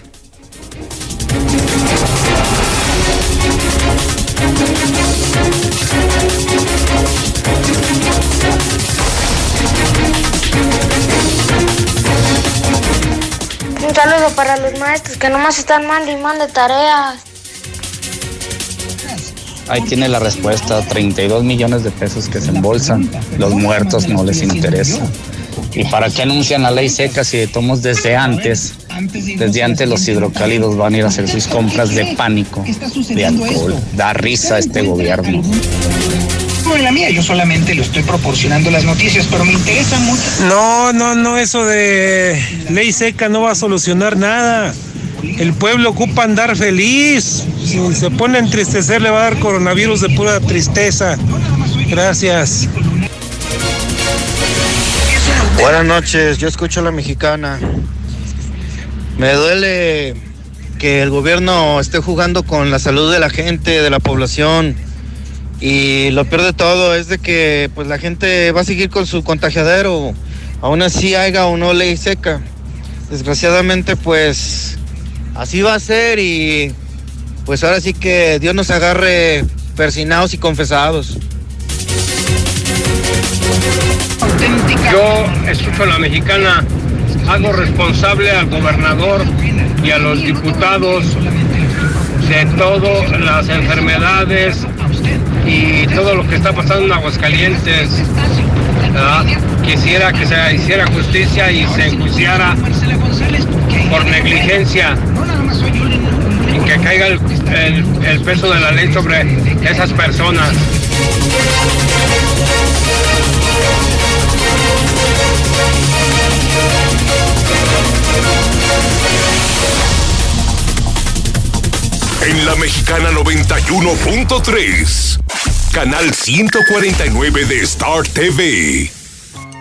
Un saludo para los maestros que nomás están mal y mal de tareas. Ahí tiene la respuesta, 32 millones de pesos que se embolsan. Los muertos no les interesa. ¿Y para qué anuncian la ley seca si tomos desde antes? Desde antes los hidrocálidos van a ir a hacer sus compras de pánico, de alcohol. Da risa este gobierno en la mía, yo solamente le estoy proporcionando las noticias, pero me interesa mucho. No, no, no, eso de ley seca no va a solucionar nada. El pueblo ocupa andar feliz. Si se pone a entristecer, le va a dar coronavirus de pura tristeza. Gracias. Buenas noches, yo escucho a la mexicana. Me duele que el gobierno esté jugando con la salud de la gente, de la población. Y lo peor de todo es de que pues la gente va a seguir con su contagiadero, aún así haya o no ley seca. Desgraciadamente pues así va a ser y pues ahora sí que Dios nos agarre persinados y confesados. Yo escucho a la mexicana, hago responsable al gobernador y a los diputados de todas las enfermedades y todo lo que está pasando en Aguascalientes. Quisiera que se hiciera justicia y se enjuiciara por negligencia y que caiga el peso de la ley sobre esas personas. En la mexicana 91.3 canal 149 de Star TV.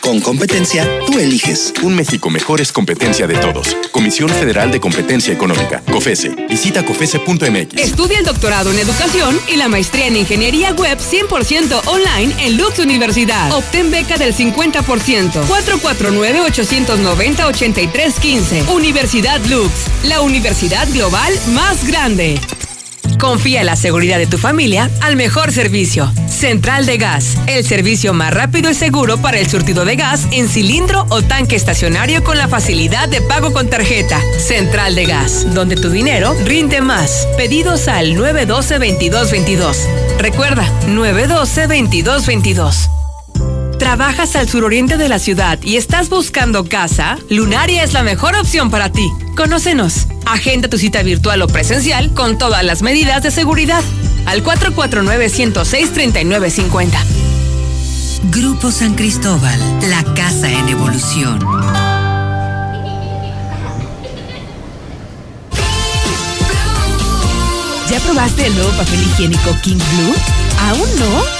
Con competencia, tú eliges. Un México mejor es competencia de todos. Comisión Federal de Competencia Económica, COFESE. Visita COFESE.mx. Estudia el doctorado en educación y la maestría en ingeniería web 100% online en Lux Universidad. Obtén beca del 50%. 449-890-8315. Universidad Lux, la universidad global más grande. Confía en la seguridad de tu familia al mejor servicio. Central de Gas, el servicio más rápido y seguro para el surtido de gas en cilindro o tanque estacionario con la facilidad de pago con tarjeta. Central de Gas, donde tu dinero rinde más. Pedidos al 912-2222. Recuerda, 912-2222. ¿Trabajas al suroriente de la ciudad y estás buscando casa? Lunaria es la mejor opción para ti. Conócenos. Agenda tu cita virtual o presencial con todas las medidas de seguridad. Al 449-106-3950. Grupo San Cristóbal, la casa en evolución. ¿Ya probaste el nuevo papel higiénico King Blue? ¿Aún no?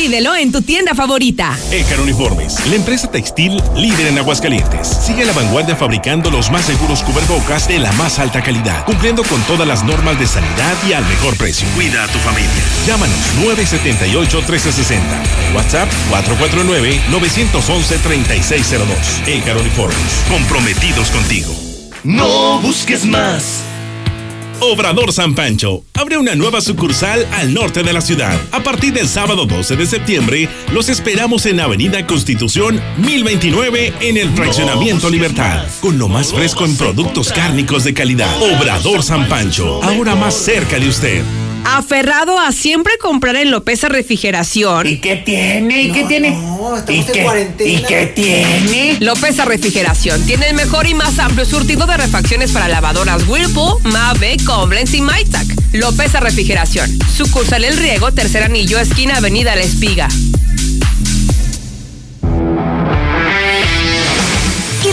Pídelo en tu tienda favorita. Ecar Uniformes, la empresa textil líder en Aguascalientes. Sigue a la vanguardia fabricando los más seguros cubrebocas de la más alta calidad, cumpliendo con todas las normas de sanidad y al mejor precio. Cuida a tu familia. Llámanos 978-1360. WhatsApp 449-911-3602. Ecar Uniformes, comprometidos contigo. No busques más. Obrador San Pancho abre una nueva sucursal al norte de la ciudad. A partir del sábado 12 de septiembre, los esperamos en Avenida Constitución 1029 en el Fraccionamiento Libertad, con lo más fresco en productos cárnicos de calidad. Obrador San Pancho, ahora más cerca de usted. Aferrado a siempre comprar en Lopeza Refrigeración. ¿Y qué tiene? ¿Y qué tiene? ¿Y qué, ¿Y qué tiene? Lopeza Refrigeración tiene el mejor y más amplio surtido de refacciones para lavadoras Whirlpool, Mave, Koblenz y Maytag. Lopeza Refrigeración. Sucursal El Riego, tercer anillo, esquina Avenida La Espiga.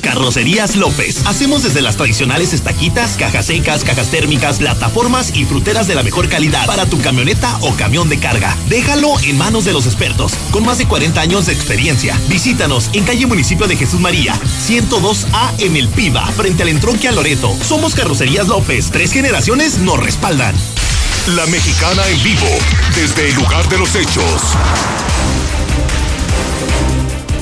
Carrocerías López. Hacemos desde las tradicionales estaquitas, cajas secas, cajas térmicas, plataformas y fruteras de la mejor calidad para tu camioneta o camión de carga. Déjalo en manos de los expertos, con más de 40 años de experiencia. Visítanos en calle Municipio de Jesús María, 102A en El Piba, frente al entronque a Loreto. Somos Carrocerías López. Tres generaciones nos respaldan. La mexicana en vivo, desde el lugar de los hechos.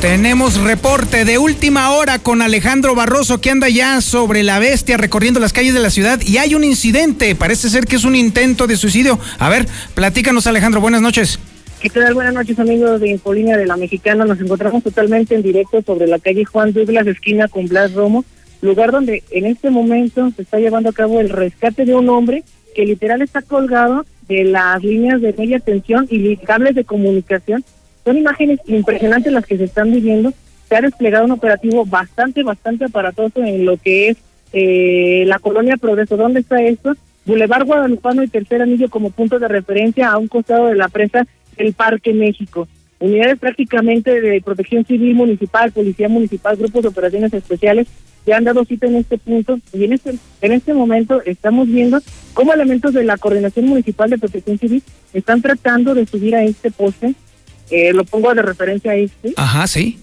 Tenemos reporte de última hora con Alejandro Barroso que anda ya sobre la bestia recorriendo las calles de la ciudad y hay un incidente, parece ser que es un intento de suicidio. A ver, platícanos Alejandro, buenas noches. ¿Qué tal? Buenas noches amigos de Infolínea de la Mexicana. Nos encontramos totalmente en directo sobre la calle Juan Douglas, esquina con Blas Romo, lugar donde en este momento se está llevando a cabo el rescate de un hombre que literal está colgado de las líneas de media tensión y cables de comunicación. Son imágenes impresionantes las que se están viviendo. Se ha desplegado un operativo bastante, bastante aparatoso en lo que es eh, la colonia Progreso. ¿Dónde está esto? Boulevard Guadalupano y Tercer Anillo como punto de referencia a un costado de la presa del Parque México. Unidades prácticamente de protección civil municipal, policía municipal, grupos de operaciones especiales ya han dado cita en este punto y en este en este momento estamos viendo cómo elementos de la coordinación municipal de protección civil están tratando de subir a este poste eh, lo pongo de referencia a este. Ajá sí.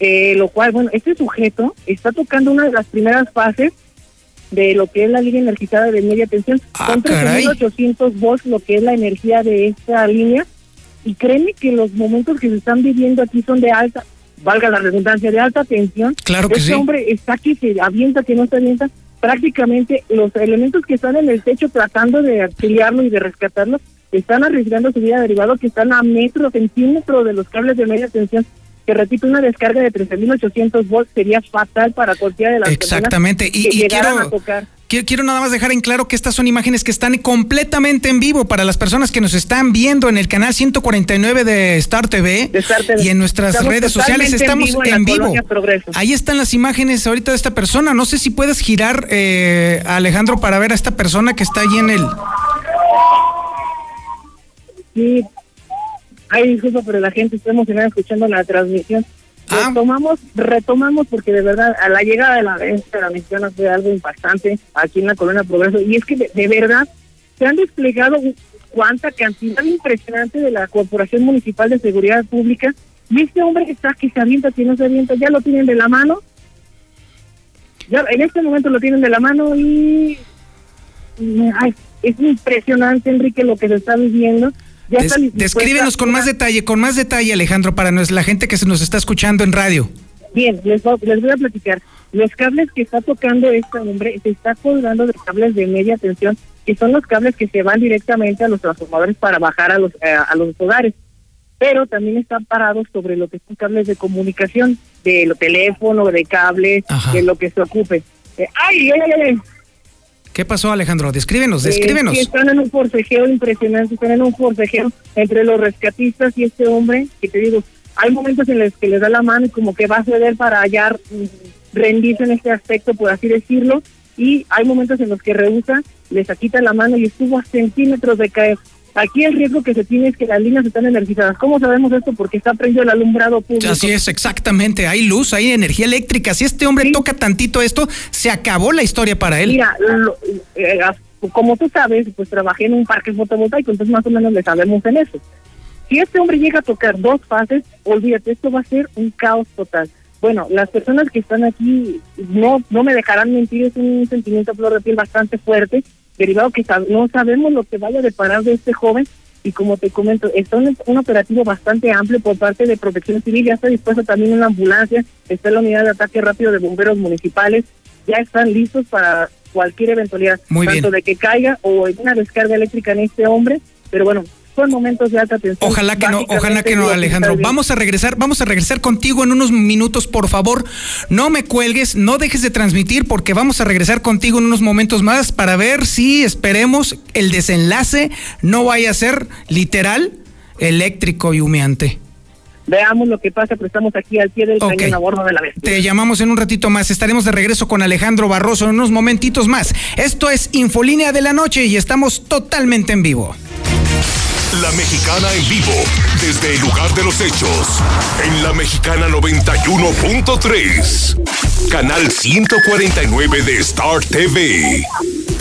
Eh, lo cual bueno este sujeto está tocando una de las primeras fases de lo que es la línea energizada de media tensión. Ah, son 13.800 volts lo que es la energía de esta línea. Y créeme que los momentos que se están viviendo aquí son de alta valga la redundancia, de alta tensión. Claro que este hombre está aquí, se avienta, que no se avienta. Prácticamente los elementos que están en el techo tratando de auxiliarlo y de rescatarlo están arriesgando su vida derivado que están a metro, centímetro de los cables de media tensión que repito, una descarga de 13.800 volts sería fatal para cualquiera de las Exactamente. personas que y, y llegaran quiero, a tocar. Quiero, quiero nada más dejar en claro que estas son imágenes que están completamente en vivo para las personas que nos están viendo en el canal 149 de Star TV, De Star TV. y en nuestras Estamos redes sociales estamos en vivo en. Ahí están las imágenes ahorita de esta persona. No sé si puedes girar, eh, Alejandro, para ver a esta persona que está ahí en el... Sí. Ay, disculpa, pero la gente está emocionada escuchando la transmisión. Ah. Retomamos, retomamos porque de verdad a la llegada de la de la misión fue algo impactante aquí en la Colonia Progreso y es que de, de verdad se han desplegado cuánta cantidad impresionante de la Corporación Municipal de Seguridad Pública y este hombre que está que se avienta, que no se avienta, ya lo tienen de la mano. Ya en este momento lo tienen de la mano y ay, es impresionante Enrique lo que se está viviendo. Ya Des- descríbenos con más detalle, con más detalle, Alejandro, para nos- la gente que se nos está escuchando en radio. Bien, les, voy- les voy a platicar. Los cables que está tocando este hombre se está colgando de cables de media tensión, que son los cables que se van directamente a los transformadores para bajar a los, eh, a los hogares. Pero también están parados sobre lo que son cables de comunicación, de lo teléfono, de cables, de lo que se ocupe. Eh, ¡Ay, ay, ay! ay! ¿Qué pasó, Alejandro? Descríbenos, Eh, descríbenos. sí, están en un forcejeo impresionante, están en un forcejeo entre los rescatistas y este hombre, que te digo, hay momentos en los que le da la mano y como que va a ceder para hallar, mm, rendirse en este aspecto, por así decirlo, y hay momentos en los que rehúsa, les quita la mano y estuvo a centímetros de caer. Aquí el riesgo que se tiene es que las líneas están energizadas. ¿Cómo sabemos esto? Porque está prendido el alumbrado público. Así es, exactamente. Hay luz, hay energía eléctrica. Si este hombre toca tantito esto, se acabó la historia para él. Mira, lo- eh, como tú sabes, pues trabajé en un parque fotovoltaico, entonces más o menos le sabemos en eso. Si este hombre llega a tocar dos fases, olvídate, esto va a ser un caos total. Bueno, las personas que están aquí no no me dejarán mentir, es un sentimiento a flor de piel bastante fuerte, derivado que no sabemos lo que vaya a deparar de este joven. Y como te comento, está un, un operativo bastante amplio por parte de Protección Civil, ya está dispuesta también una ambulancia, está la unidad de ataque rápido de bomberos municipales, ya están listos para cualquier eventualidad, Muy bien. tanto de que caiga o una descarga eléctrica en este hombre, pero bueno, son momentos de alta tensión. Ojalá que no, ojalá que no, Alejandro. Vamos a regresar, vamos a regresar contigo en unos minutos, por favor. No me cuelgues, no dejes de transmitir porque vamos a regresar contigo en unos momentos más para ver si esperemos el desenlace no vaya a ser literal eléctrico y humeante. Veamos lo que pasa, pero estamos aquí al pie del Ok. cañón a bordo de la bestia. Te llamamos en un ratito más. Estaremos de regreso con Alejandro Barroso en unos momentitos más. Esto es Infolínea de la Noche y estamos totalmente en vivo. La Mexicana en vivo, desde el lugar de los hechos, en la Mexicana 91.3, canal 149 de Star TV.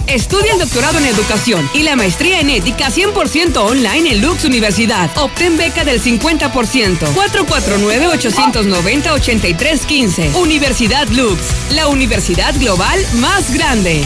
Estudia el doctorado en educación y la maestría en ética 100% online en Lux Universidad. Obtén beca del 50%. 449-890-8315. Universidad Lux, la universidad global más grande.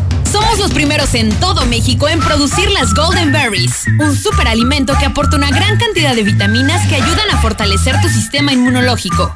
Somos los primeros en todo México en producir las Golden Berries, un superalimento que aporta una gran cantidad de vitaminas que ayudan a fortalecer tu sistema inmunológico.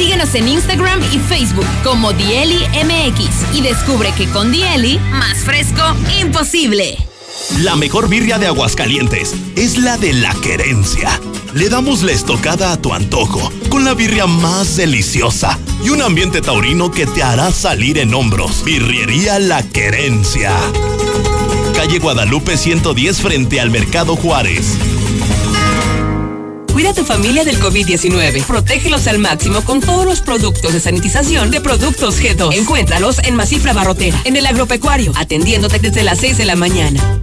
Síguenos en Instagram y Facebook como Dieli MX y descubre que con Dieli, más fresco, imposible. La mejor birria de Aguascalientes es la de la querencia. Le damos la estocada a tu antojo con la birria más deliciosa y un ambiente taurino que te hará salir en hombros. Birriería La Querencia. Calle Guadalupe 110 frente al Mercado Juárez. Cuida a tu familia del COVID-19. Protégelos al máximo con todos los productos de sanitización de Productos G2. Encuéntralos en Masifra Barrotera, en el agropecuario, atendiéndote desde las 6 de la mañana.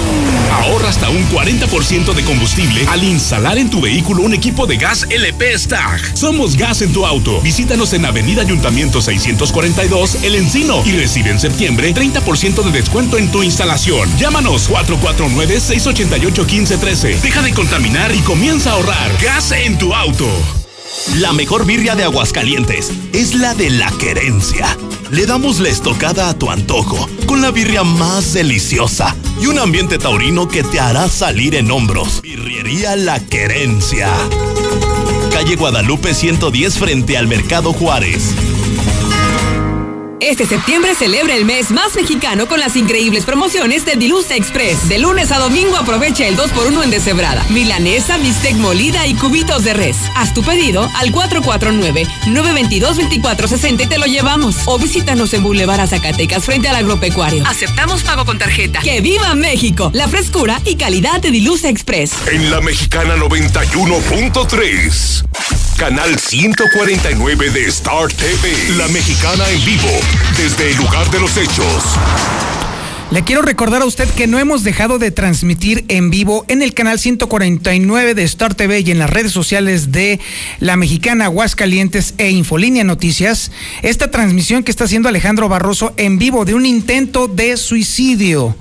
Ahorra hasta un 40% de combustible al instalar en tu vehículo un equipo de gas LP Stag. Somos Gas en tu auto. Visítanos en Avenida Ayuntamiento 642, El Encino y recibe en septiembre 30% de descuento en tu instalación. Llámanos 449-688-1513. Deja de contaminar y comienza a ahorrar. Gas en tu auto. La mejor birria de Aguascalientes es la de la querencia. Le damos la estocada a tu antojo con la birria más deliciosa y un ambiente taurino que te hará salir en hombros. Birriería La Querencia. Calle Guadalupe 110 frente al Mercado Juárez. Este septiembre celebra el mes más mexicano con las increíbles promociones de Dilusa Express. De lunes a domingo aprovecha el 2x1 en deshebrada, milanesa, bistec molida y cubitos de res. Haz tu pedido al 449-922-2460 y te lo llevamos. O visítanos en Boulevard Zacatecas frente al agropecuario. Aceptamos pago con tarjeta. ¡Que viva México! La frescura y calidad de Dilusa Express. En la Mexicana 91.3. Canal 149 de Star TV. La Mexicana en vivo. Desde el lugar de los hechos. Le quiero recordar a usted que no hemos dejado de transmitir en vivo en el canal 149 de Star TV y en las redes sociales de La Mexicana Aguascalientes e Infolínea Noticias esta transmisión que está haciendo Alejandro Barroso en vivo de un intento de suicidio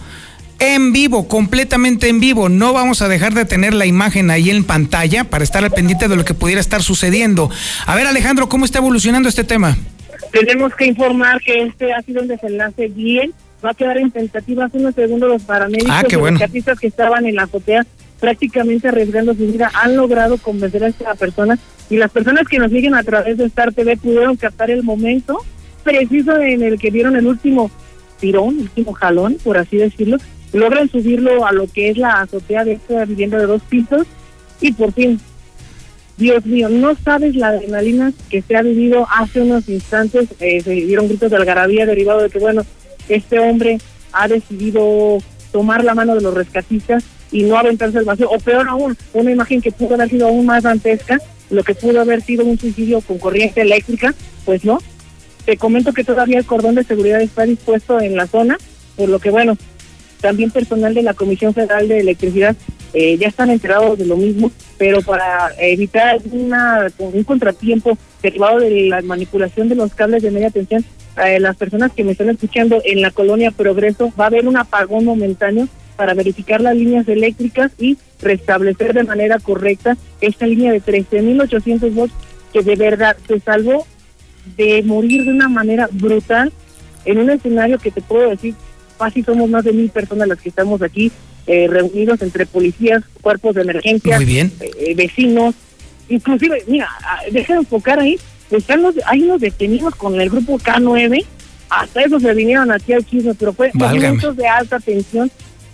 en vivo, completamente en vivo. No vamos a dejar de tener la imagen ahí en pantalla para estar al pendiente de lo que pudiera estar sucediendo. A ver, Alejandro, ¿cómo está evolucionando este tema? Tenemos que informar que este ha sido un desenlace bien. Va a quedar en tentativa hace unos segundos los paramédicos Ah, qué y bueno. los artistas que estaban en la azotea prácticamente arriesgando su vida han logrado convencer a esta persona y las personas que nos siguen a través de Star TV pudieron captar el momento preciso en el que dieron el último tirón, el último jalón, por así decirlo, logran subirlo a lo que es la azotea de esta vivienda de dos pisos y por fin, Dios mío, no sabes la adrenalina que se ha vivido hace unos instantes, eh, se dieron gritos de algarabía derivado de que, bueno, este hombre ha decidido tomar la mano de los rescatistas y no aventarse al vacío, o peor aún, una imagen que pudo haber sido aún más dantesca, lo que pudo haber sido un suicidio con corriente eléctrica, pues no. Te comento que todavía el cordón de seguridad está dispuesto en la zona, por lo que bueno, también personal de la Comisión Federal de Electricidad eh, ya están enterados de lo mismo, pero para evitar una, un contratiempo derivado de la manipulación de los cables de media tensión, eh, las personas que me están escuchando en la colonia Progreso va a haber un apagón momentáneo para verificar las líneas eléctricas y restablecer de manera correcta esta línea de 13.800 volts que de verdad se salvó de morir de una manera brutal en un escenario que te puedo decir, casi somos más de mil personas las que estamos aquí eh, reunidos entre policías, cuerpos de emergencia, bien. eh, vecinos, inclusive, mira, ah, deja de enfocar ahí, están los, hay unos detenidos con el grupo K9, hasta eso se vinieron aquí al chisme, pero fue momentos de alta tensión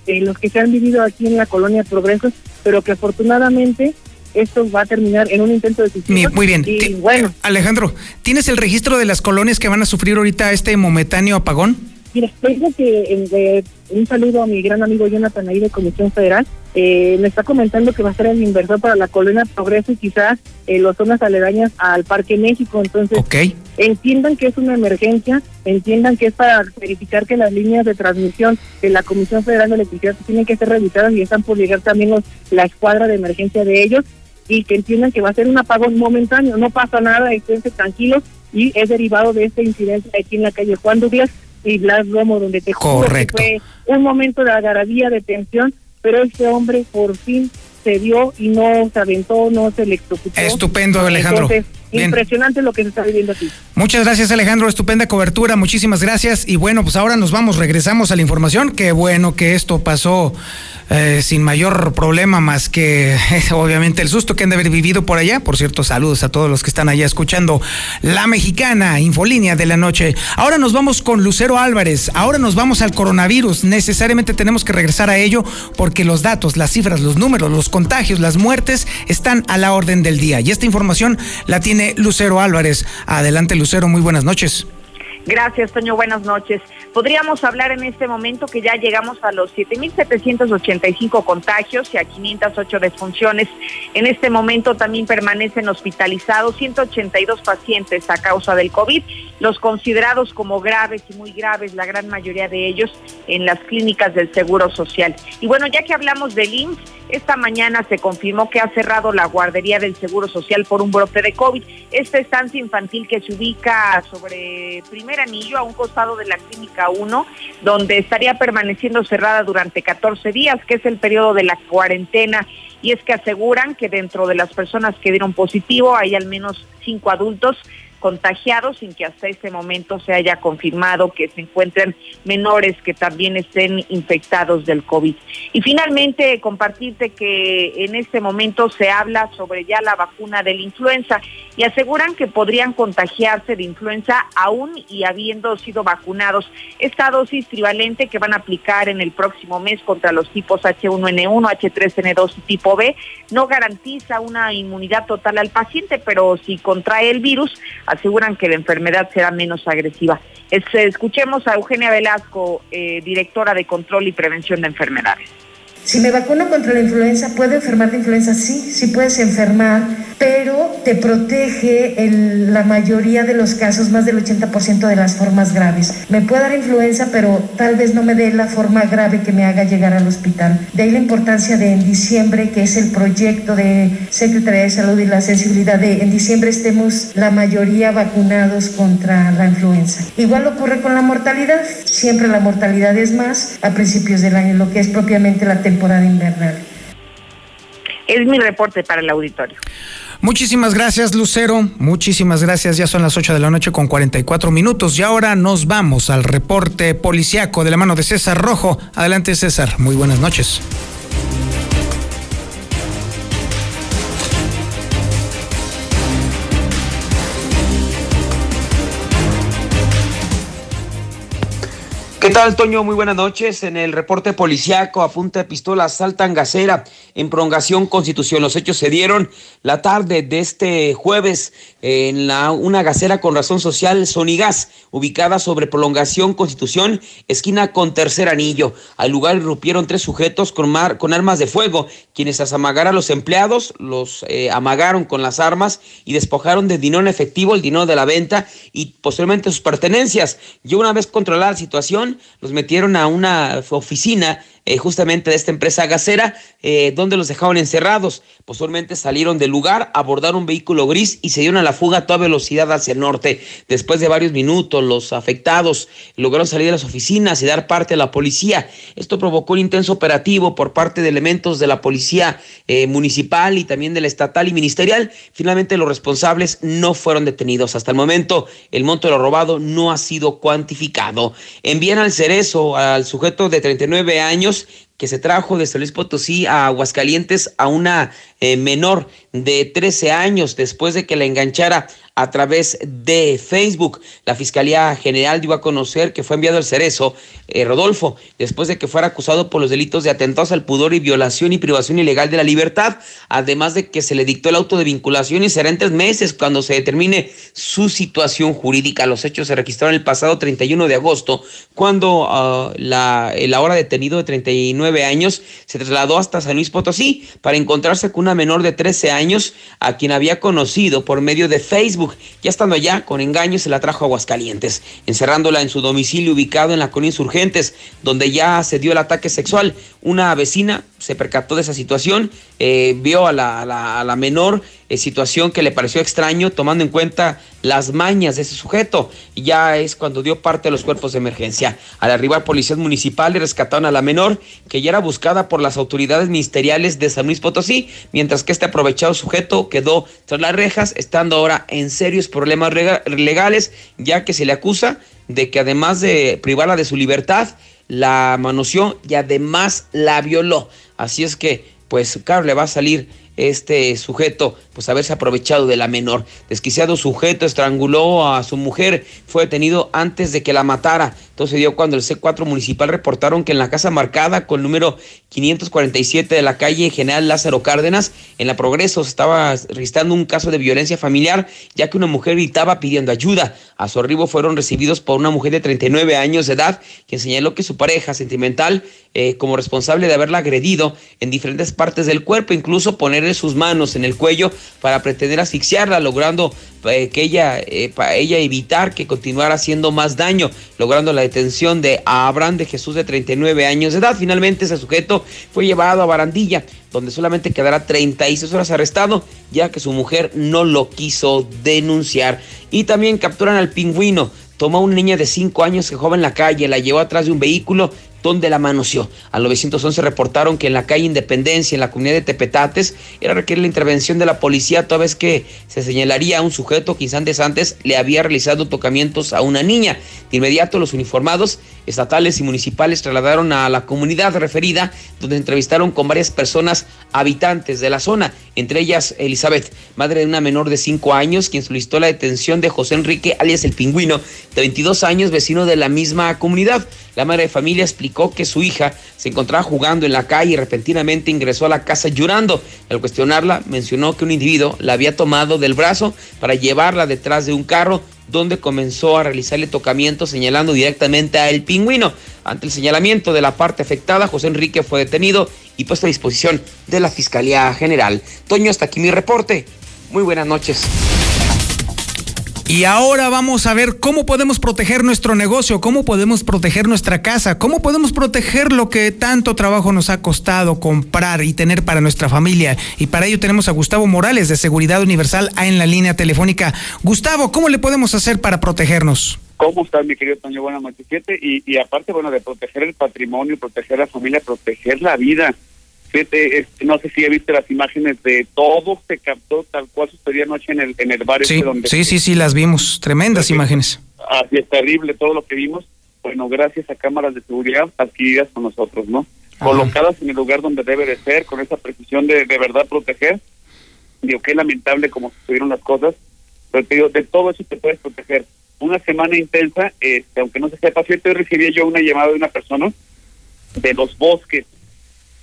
eh, los que se han vivido aquí en la colonia Progreso, pero que afortunadamente esto va a terminar en un intento de suicidio. Muy bien. Y Ti- bueno, Alejandro, ¿tienes el registro de las colonias que van a sufrir ahorita este momentáneo apagón? Mira, tengo que eh, un saludo a mi gran amigo Jonathan ahí de Comisión Federal. Eh, me está comentando que va a ser el inversor para la colonia Progreso y quizás eh, las zonas aledañas al Parque México. Entonces, entiendan que es una emergencia, entiendan que es para verificar que las líneas de transmisión de la Comisión Federal de Electricidad tienen que ser revisadas y están por llegar también los, la escuadra de emergencia de ellos y que entiendan que va a ser un apagón momentáneo, no pasa nada, esténse tranquilos y es derivado de este incidente aquí en la calle Juan Douglas y Blas Romo, donde te que fue un momento de algarabía, de tensión, pero este hombre por fin se dio y no se aventó, no se electrocutó. Estupendo, Alejandro. Entonces, Bien. impresionante lo que se está viviendo aquí. Muchas gracias Alejandro, estupenda cobertura, muchísimas gracias. Y bueno, pues ahora nos vamos, regresamos a la información. Qué bueno que esto pasó eh, sin mayor problema más que obviamente el susto que han de haber vivido por allá. Por cierto, saludos a todos los que están allá escuchando La Mexicana, Infolínea de la Noche. Ahora nos vamos con Lucero Álvarez, ahora nos vamos al coronavirus. Necesariamente tenemos que regresar a ello porque los datos, las cifras, los números, los contagios, las muertes están a la orden del día. Y esta información la tiene Lucero Álvarez. Adelante Lucero, muy buenas noches. Gracias, Toño. Buenas noches. Podríamos hablar en este momento que ya llegamos a los 7.785 contagios y a 508 defunciones. En este momento también permanecen hospitalizados 182 pacientes a causa del COVID, los considerados como graves y muy graves, la gran mayoría de ellos en las clínicas del Seguro Social. Y bueno, ya que hablamos del IMSS, esta mañana se confirmó que ha cerrado la guardería del Seguro Social por un brote de COVID. Esta estancia infantil que se ubica sobre anillo a un costado de la Clínica 1, donde estaría permaneciendo cerrada durante 14 días, que es el periodo de la cuarentena. Y es que aseguran que dentro de las personas que dieron positivo hay al menos cinco adultos contagiados sin que hasta este momento se haya confirmado que se encuentren menores que también estén infectados del COVID. Y finalmente compartirte que en este momento se habla sobre ya la vacuna de la influenza y aseguran que podrían contagiarse de influenza aún y habiendo sido vacunados. Esta dosis trivalente que van a aplicar en el próximo mes contra los tipos H1N1, H3N2 y tipo B no garantiza una inmunidad total al paciente, pero si contrae el virus, aseguran que la enfermedad será menos agresiva. Es- escuchemos a Eugenia Velasco, eh, directora de Control y Prevención de Enfermedades. Si me vacuno contra la influenza, ¿puedo enfermar de influenza? Sí, sí puedes enfermar, pero te protege en la mayoría de los casos, más del 80% de las formas graves. Me puede dar influenza, pero tal vez no me dé la forma grave que me haga llegar al hospital. De ahí la importancia de en diciembre, que es el proyecto de Secretaría de Salud y la sensibilidad de en diciembre estemos la mayoría vacunados contra la influenza. Igual ocurre con la mortalidad. Siempre la mortalidad es más a principios del año, lo que es propiamente la temporada invernal. Es mi reporte para el auditorio. Muchísimas gracias, Lucero. Muchísimas gracias. Ya son las 8 de la noche con 44 minutos. Y ahora nos vamos al reporte policiaco de la mano de César Rojo. Adelante, César. Muy buenas noches. ¿Qué ¿Qué tal, Toño? Muy buenas noches. En el reporte policiaco a punta de pistola saltan gacera en prolongación Constitución. Los hechos se dieron la tarde de este jueves en la, una gacera con razón social Sonigas, ubicada sobre prolongación Constitución, esquina con tercer anillo. Al lugar irrumpieron tres sujetos con, mar, con armas de fuego, quienes tras amagar a los empleados, los eh, amagaron con las armas y despojaron de dinero en efectivo, el dinero de la venta y posteriormente sus pertenencias. Y una vez controlada la situación, los metieron a una oficina eh, justamente de esta empresa gasera, eh, donde los dejaron encerrados. Posteriormente salieron del lugar, abordaron un vehículo gris y se dieron a la fuga a toda velocidad hacia el norte. Después de varios minutos, los afectados lograron salir de las oficinas y dar parte a la policía. Esto provocó un intenso operativo por parte de elementos de la policía eh, municipal y también de la estatal y ministerial. Finalmente, los responsables no fueron detenidos. Hasta el momento, el monto de lo robado no ha sido cuantificado. Envían al cerezo al sujeto de 39 años que se trajo de San Luis Potosí a Aguascalientes a una eh, menor de 13 años después de que la enganchara a través de Facebook. La Fiscalía General dio a conocer que fue enviado al cerezo eh, Rodolfo después de que fuera acusado por los delitos de atentados al pudor y violación y privación ilegal de la libertad, además de que se le dictó el auto de vinculación y será en tres meses cuando se determine su situación jurídica. Los hechos se registraron el pasado 31 de agosto cuando uh, la, el ahora detenido de 39 años se trasladó hasta San Luis Potosí para encontrarse con una menor de 13 años a quien había conocido por medio de Facebook. Ya estando allá, con engaños se la trajo a Aguascalientes, encerrándola en su domicilio ubicado en la colonia Insurgentes, donde ya se dio el ataque sexual. Una vecina se percató de esa situación, eh, vio a la, a la, a la menor, eh, situación que le pareció extraño, tomando en cuenta las mañas de ese sujeto. Ya es cuando dio parte de los cuerpos de emergencia. Al arribar policías municipales rescataron a la menor, que ya era buscada por las autoridades ministeriales de San Luis Potosí, mientras que este aprovechado sujeto quedó tras las rejas, estando ahora en serios problemas legales, ya que se le acusa de que además de privarla de su libertad, la manoseó y además la violó. Así es que, pues, claro, le va a salir este sujeto, pues haberse aprovechado de la menor. Desquiciado sujeto estranguló a su mujer, fue detenido antes de que la matara. Entonces dio cuando el C4 municipal reportaron que en la casa marcada con el número 547 de la calle General Lázaro Cárdenas, en la Progreso se estaba registrando un caso de violencia familiar, ya que una mujer gritaba pidiendo ayuda. A su arribo fueron recibidos por una mujer de 39 años de edad, quien señaló que su pareja sentimental, eh, como responsable de haberla agredido en diferentes partes del cuerpo, incluso sus manos en el cuello para pretender asfixiarla, logrando eh, que ella, eh, para ella evitar que continuara haciendo más daño, logrando la detención de Abraham de Jesús de 39 años de edad. Finalmente ese sujeto fue llevado a Barandilla, donde solamente quedará 36 horas arrestado, ya que su mujer no lo quiso denunciar. Y también capturan al pingüino. Tomó a una niña de 5 años que jugaba en la calle, la llevó atrás de un vehículo donde la manoseó. Al 911 reportaron que en la calle Independencia, en la comunidad de Tepetates, era requerir la intervención de la policía toda vez que se señalaría a un sujeto que instantes antes le había realizado tocamientos a una niña. De inmediato los uniformados estatales y municipales trasladaron a la comunidad referida, donde entrevistaron con varias personas habitantes de la zona, entre ellas Elizabeth, madre de una menor de 5 años, quien solicitó la detención de José Enrique, alias el pingüino, de 22 años, vecino de la misma comunidad. La madre de familia explicó que su hija se encontraba jugando en la calle y repentinamente ingresó a la casa llorando. Al cuestionarla, mencionó que un individuo la había tomado del brazo para llevarla detrás de un carro donde comenzó a realizarle tocamiento señalando directamente a el pingüino. Ante el señalamiento de la parte afectada, José Enrique fue detenido y puesto a disposición de la Fiscalía General. Toño, hasta aquí mi reporte. Muy buenas noches. Y ahora vamos a ver cómo podemos proteger nuestro negocio, cómo podemos proteger nuestra casa, cómo podemos proteger lo que tanto trabajo nos ha costado comprar y tener para nuestra familia. Y para ello tenemos a Gustavo Morales de Seguridad Universal en la línea telefónica. Gustavo, ¿cómo le podemos hacer para protegernos? ¿Cómo estás, mi querido Toño? Noches. Y, y aparte, bueno, de proteger el patrimonio, proteger la familia, proteger la vida. Fíjate, este, no sé si ya viste las imágenes de todo se captó tal cual sucedió anoche en el, en el bar. Sí, este donde sí, sí, sí, las vimos. Tremendas imágenes. Así es terrible todo lo que vimos. Bueno, gracias a cámaras de seguridad adquiridas con nosotros, ¿no? Ajá. Colocadas en el lugar donde debe de ser, con esa precisión de de verdad proteger. Digo, qué lamentable como sucedieron las cosas, pero te digo, de todo eso te puedes proteger. una semana intensa, este, aunque no se sepa cierto, hoy recibí yo una llamada de una persona de los bosques,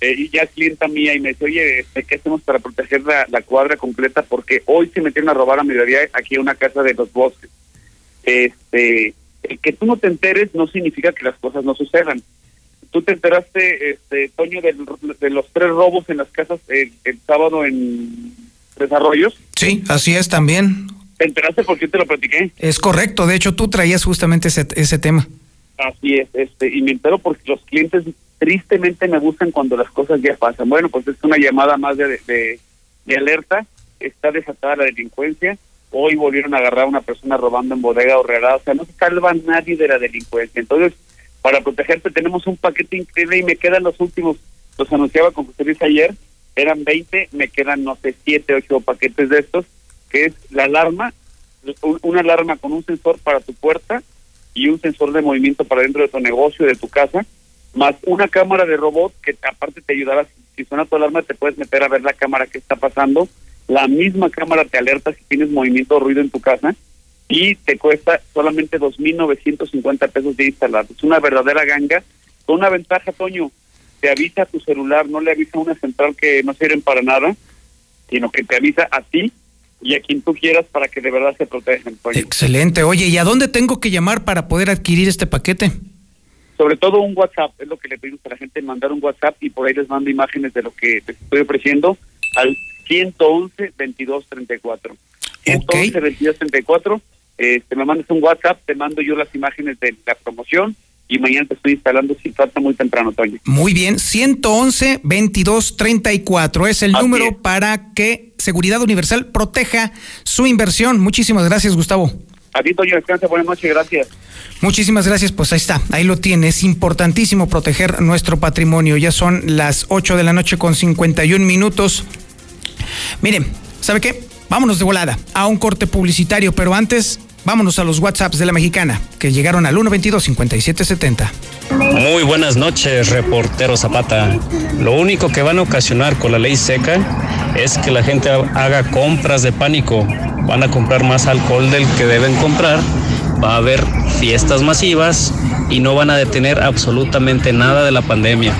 eh, y ya es clienta mía, y me dice, oye, este, ¿qué hacemos para proteger la, la cuadra completa? Porque hoy se metieron a robar a mediodía aquí en una casa de los bosques. Este, el que tú no te enteres no significa que las cosas no sucedan. Tú te enteraste, este, Toño, del- de, los tres robos en las casas el, el sábado en Desarrollos. Sí, así es también. ¿Te enteraste porque te lo platiqué? Es correcto. De hecho, tú traías justamente ese, ese tema. Así es, este, y me entero porque los clientes tristemente me buscan cuando las cosas ya pasan. Bueno, pues es una llamada más de, de, alerta, está desatada la delincuencia, hoy volvieron a agarrar a una persona robando en bodega horrera, o sea, no se salva nadie de la delincuencia. Entonces, para protegerte tenemos un paquete increíble y me quedan los últimos, los anunciaba con José Luis ayer, eran 20, me quedan, no sé, 7, 8 paquetes de estos, que es la alarma, un- una alarma con un sensor para tu puerta y un sensor de movimiento para dentro de tu negocio, de tu casa, más una cámara de robot que aparte te ayudará, si suena tu alarma te puedes meter a ver la cámara que está pasando, la misma cámara te alerta si tienes movimiento o ruido en tu casa y te cuesta solamente 2.950 pesos de instalar. Es una verdadera ganga, con una ventaja, Toño, te avisa a tu celular, no le avisa a una central que no sirven para nada, sino que te avisa a ti y a quien tú quieras para que de verdad se protejan, Toño. Excelente. Oye, ¿y a dónde tengo que llamar para poder adquirir este paquete? Sobre todo un WhatsApp, es lo que le pedimos a la gente, mandar un WhatsApp y por ahí les mando imágenes de lo que les estoy ofreciendo al 111 22 34. 111 22 34, este, me mandas un WhatsApp, te mando yo las imágenes de la promoción y mañana te estoy instalando si falta muy temprano, Toño. Muy bien, 111 22 34 es el número para que Seguridad Universal proteja su inversión. Muchísimas gracias, Gustavo. A ti, Toño, descansa, buenas noches, gracias. Muchísimas gracias, pues ahí está, ahí lo tiene. Es importantísimo proteger nuestro patrimonio. Ya son las 8 de la noche con 51 minutos. Miren, ¿sabe qué? Vámonos de volada a un corte publicitario, pero antes vámonos a los WhatsApps de la mexicana, que llegaron al 122-5770. Muy buenas noches, reportero Zapata. Lo único que van a ocasionar con la ley seca es que la gente haga compras de pánico. Van a comprar más alcohol del que deben comprar. Va a haber fiestas masivas y no van a detener absolutamente nada de la pandemia.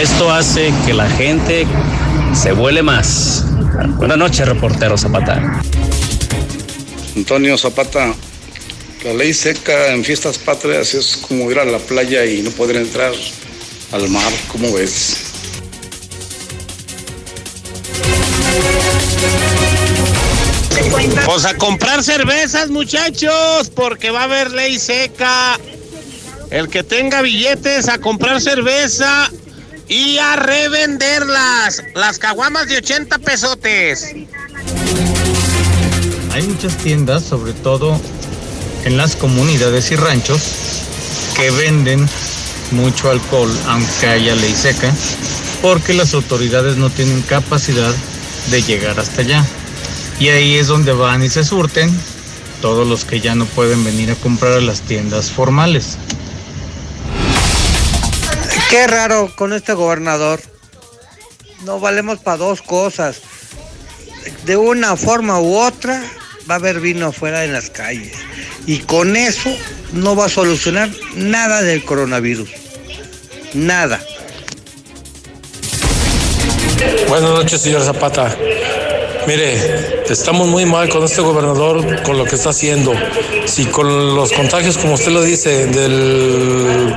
Esto hace que la gente se vuele más. Buenas noches, reportero Zapata. Antonio Zapata, la ley seca en fiestas patrias es como ir a la playa y no poder entrar al mar, ¿cómo ves? Pues a comprar cervezas, muchachos, porque va a haber ley seca. El que tenga billetes a comprar cerveza y a revenderlas. Las caguamas de 80 pesotes. Hay muchas tiendas, sobre todo en las comunidades y ranchos, que venden mucho alcohol, aunque haya ley seca, porque las autoridades no tienen capacidad de llegar hasta allá. Y ahí es donde van y se surten todos los que ya no pueden venir a comprar a las tiendas formales. Qué raro con este gobernador. No valemos para dos cosas. De una forma u otra va a haber vino afuera en las calles. Y con eso no va a solucionar nada del coronavirus. Nada. Buenas noches, señor Zapata. Mire, estamos muy mal con este gobernador, con lo que está haciendo. Si con los contagios, como usted lo dice, del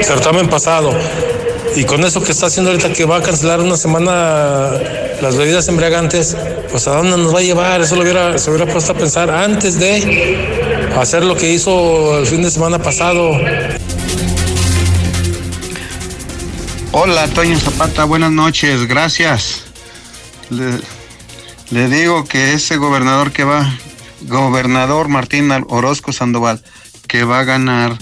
certamen pasado, y con eso que está haciendo ahorita que va a cancelar una semana las bebidas embriagantes, pues a dónde nos va a llevar, eso lo hubiera, se hubiera puesto a pensar antes de hacer lo que hizo el fin de semana pasado. Hola, Toño Zapata, buenas noches, gracias. Le, le digo que ese gobernador que va, gobernador Martín Orozco Sandoval, que va a ganar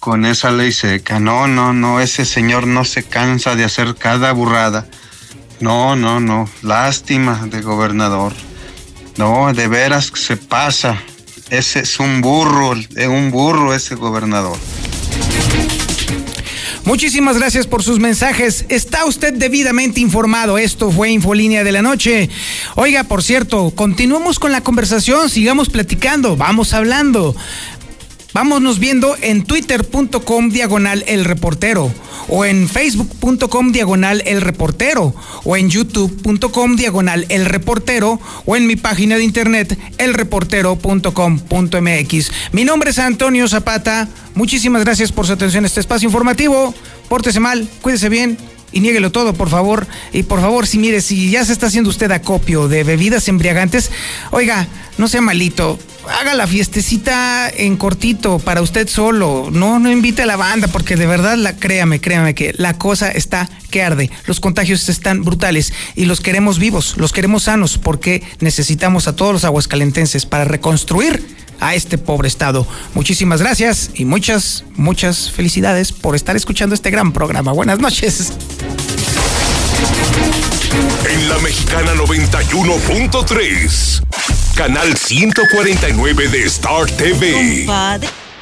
con esa ley seca. No, no, no, ese señor no se cansa de hacer cada burrada. No, no, no, lástima de gobernador. No, de veras se pasa. Ese es un burro, un burro ese gobernador. Muchísimas gracias por sus mensajes. Está usted debidamente informado. Esto fue Infolínea de la Noche. Oiga, por cierto, continuemos con la conversación, sigamos platicando, vamos hablando. Vámonos viendo en twitter.com diagonal el reportero o en facebook.com diagonal el reportero o en youtube.com diagonal el reportero o en mi página de internet elreportero.com.mx. Mi nombre es Antonio Zapata. Muchísimas gracias por su atención a este espacio informativo. Pórtese mal, cuídese bien y niéguelo todo, por favor. Y por favor, si mire, si ya se está haciendo usted acopio de bebidas embriagantes, oiga, no sea malito. Haga la fiestecita en cortito para usted solo. No, no invite a la banda porque de verdad, la, créame, créame que la cosa está que arde. Los contagios están brutales y los queremos vivos, los queremos sanos porque necesitamos a todos los aguascalentenses para reconstruir a este pobre estado. Muchísimas gracias y muchas, muchas felicidades por estar escuchando este gran programa. Buenas noches. En la Mexicana 91.3, canal 149 de Star TV.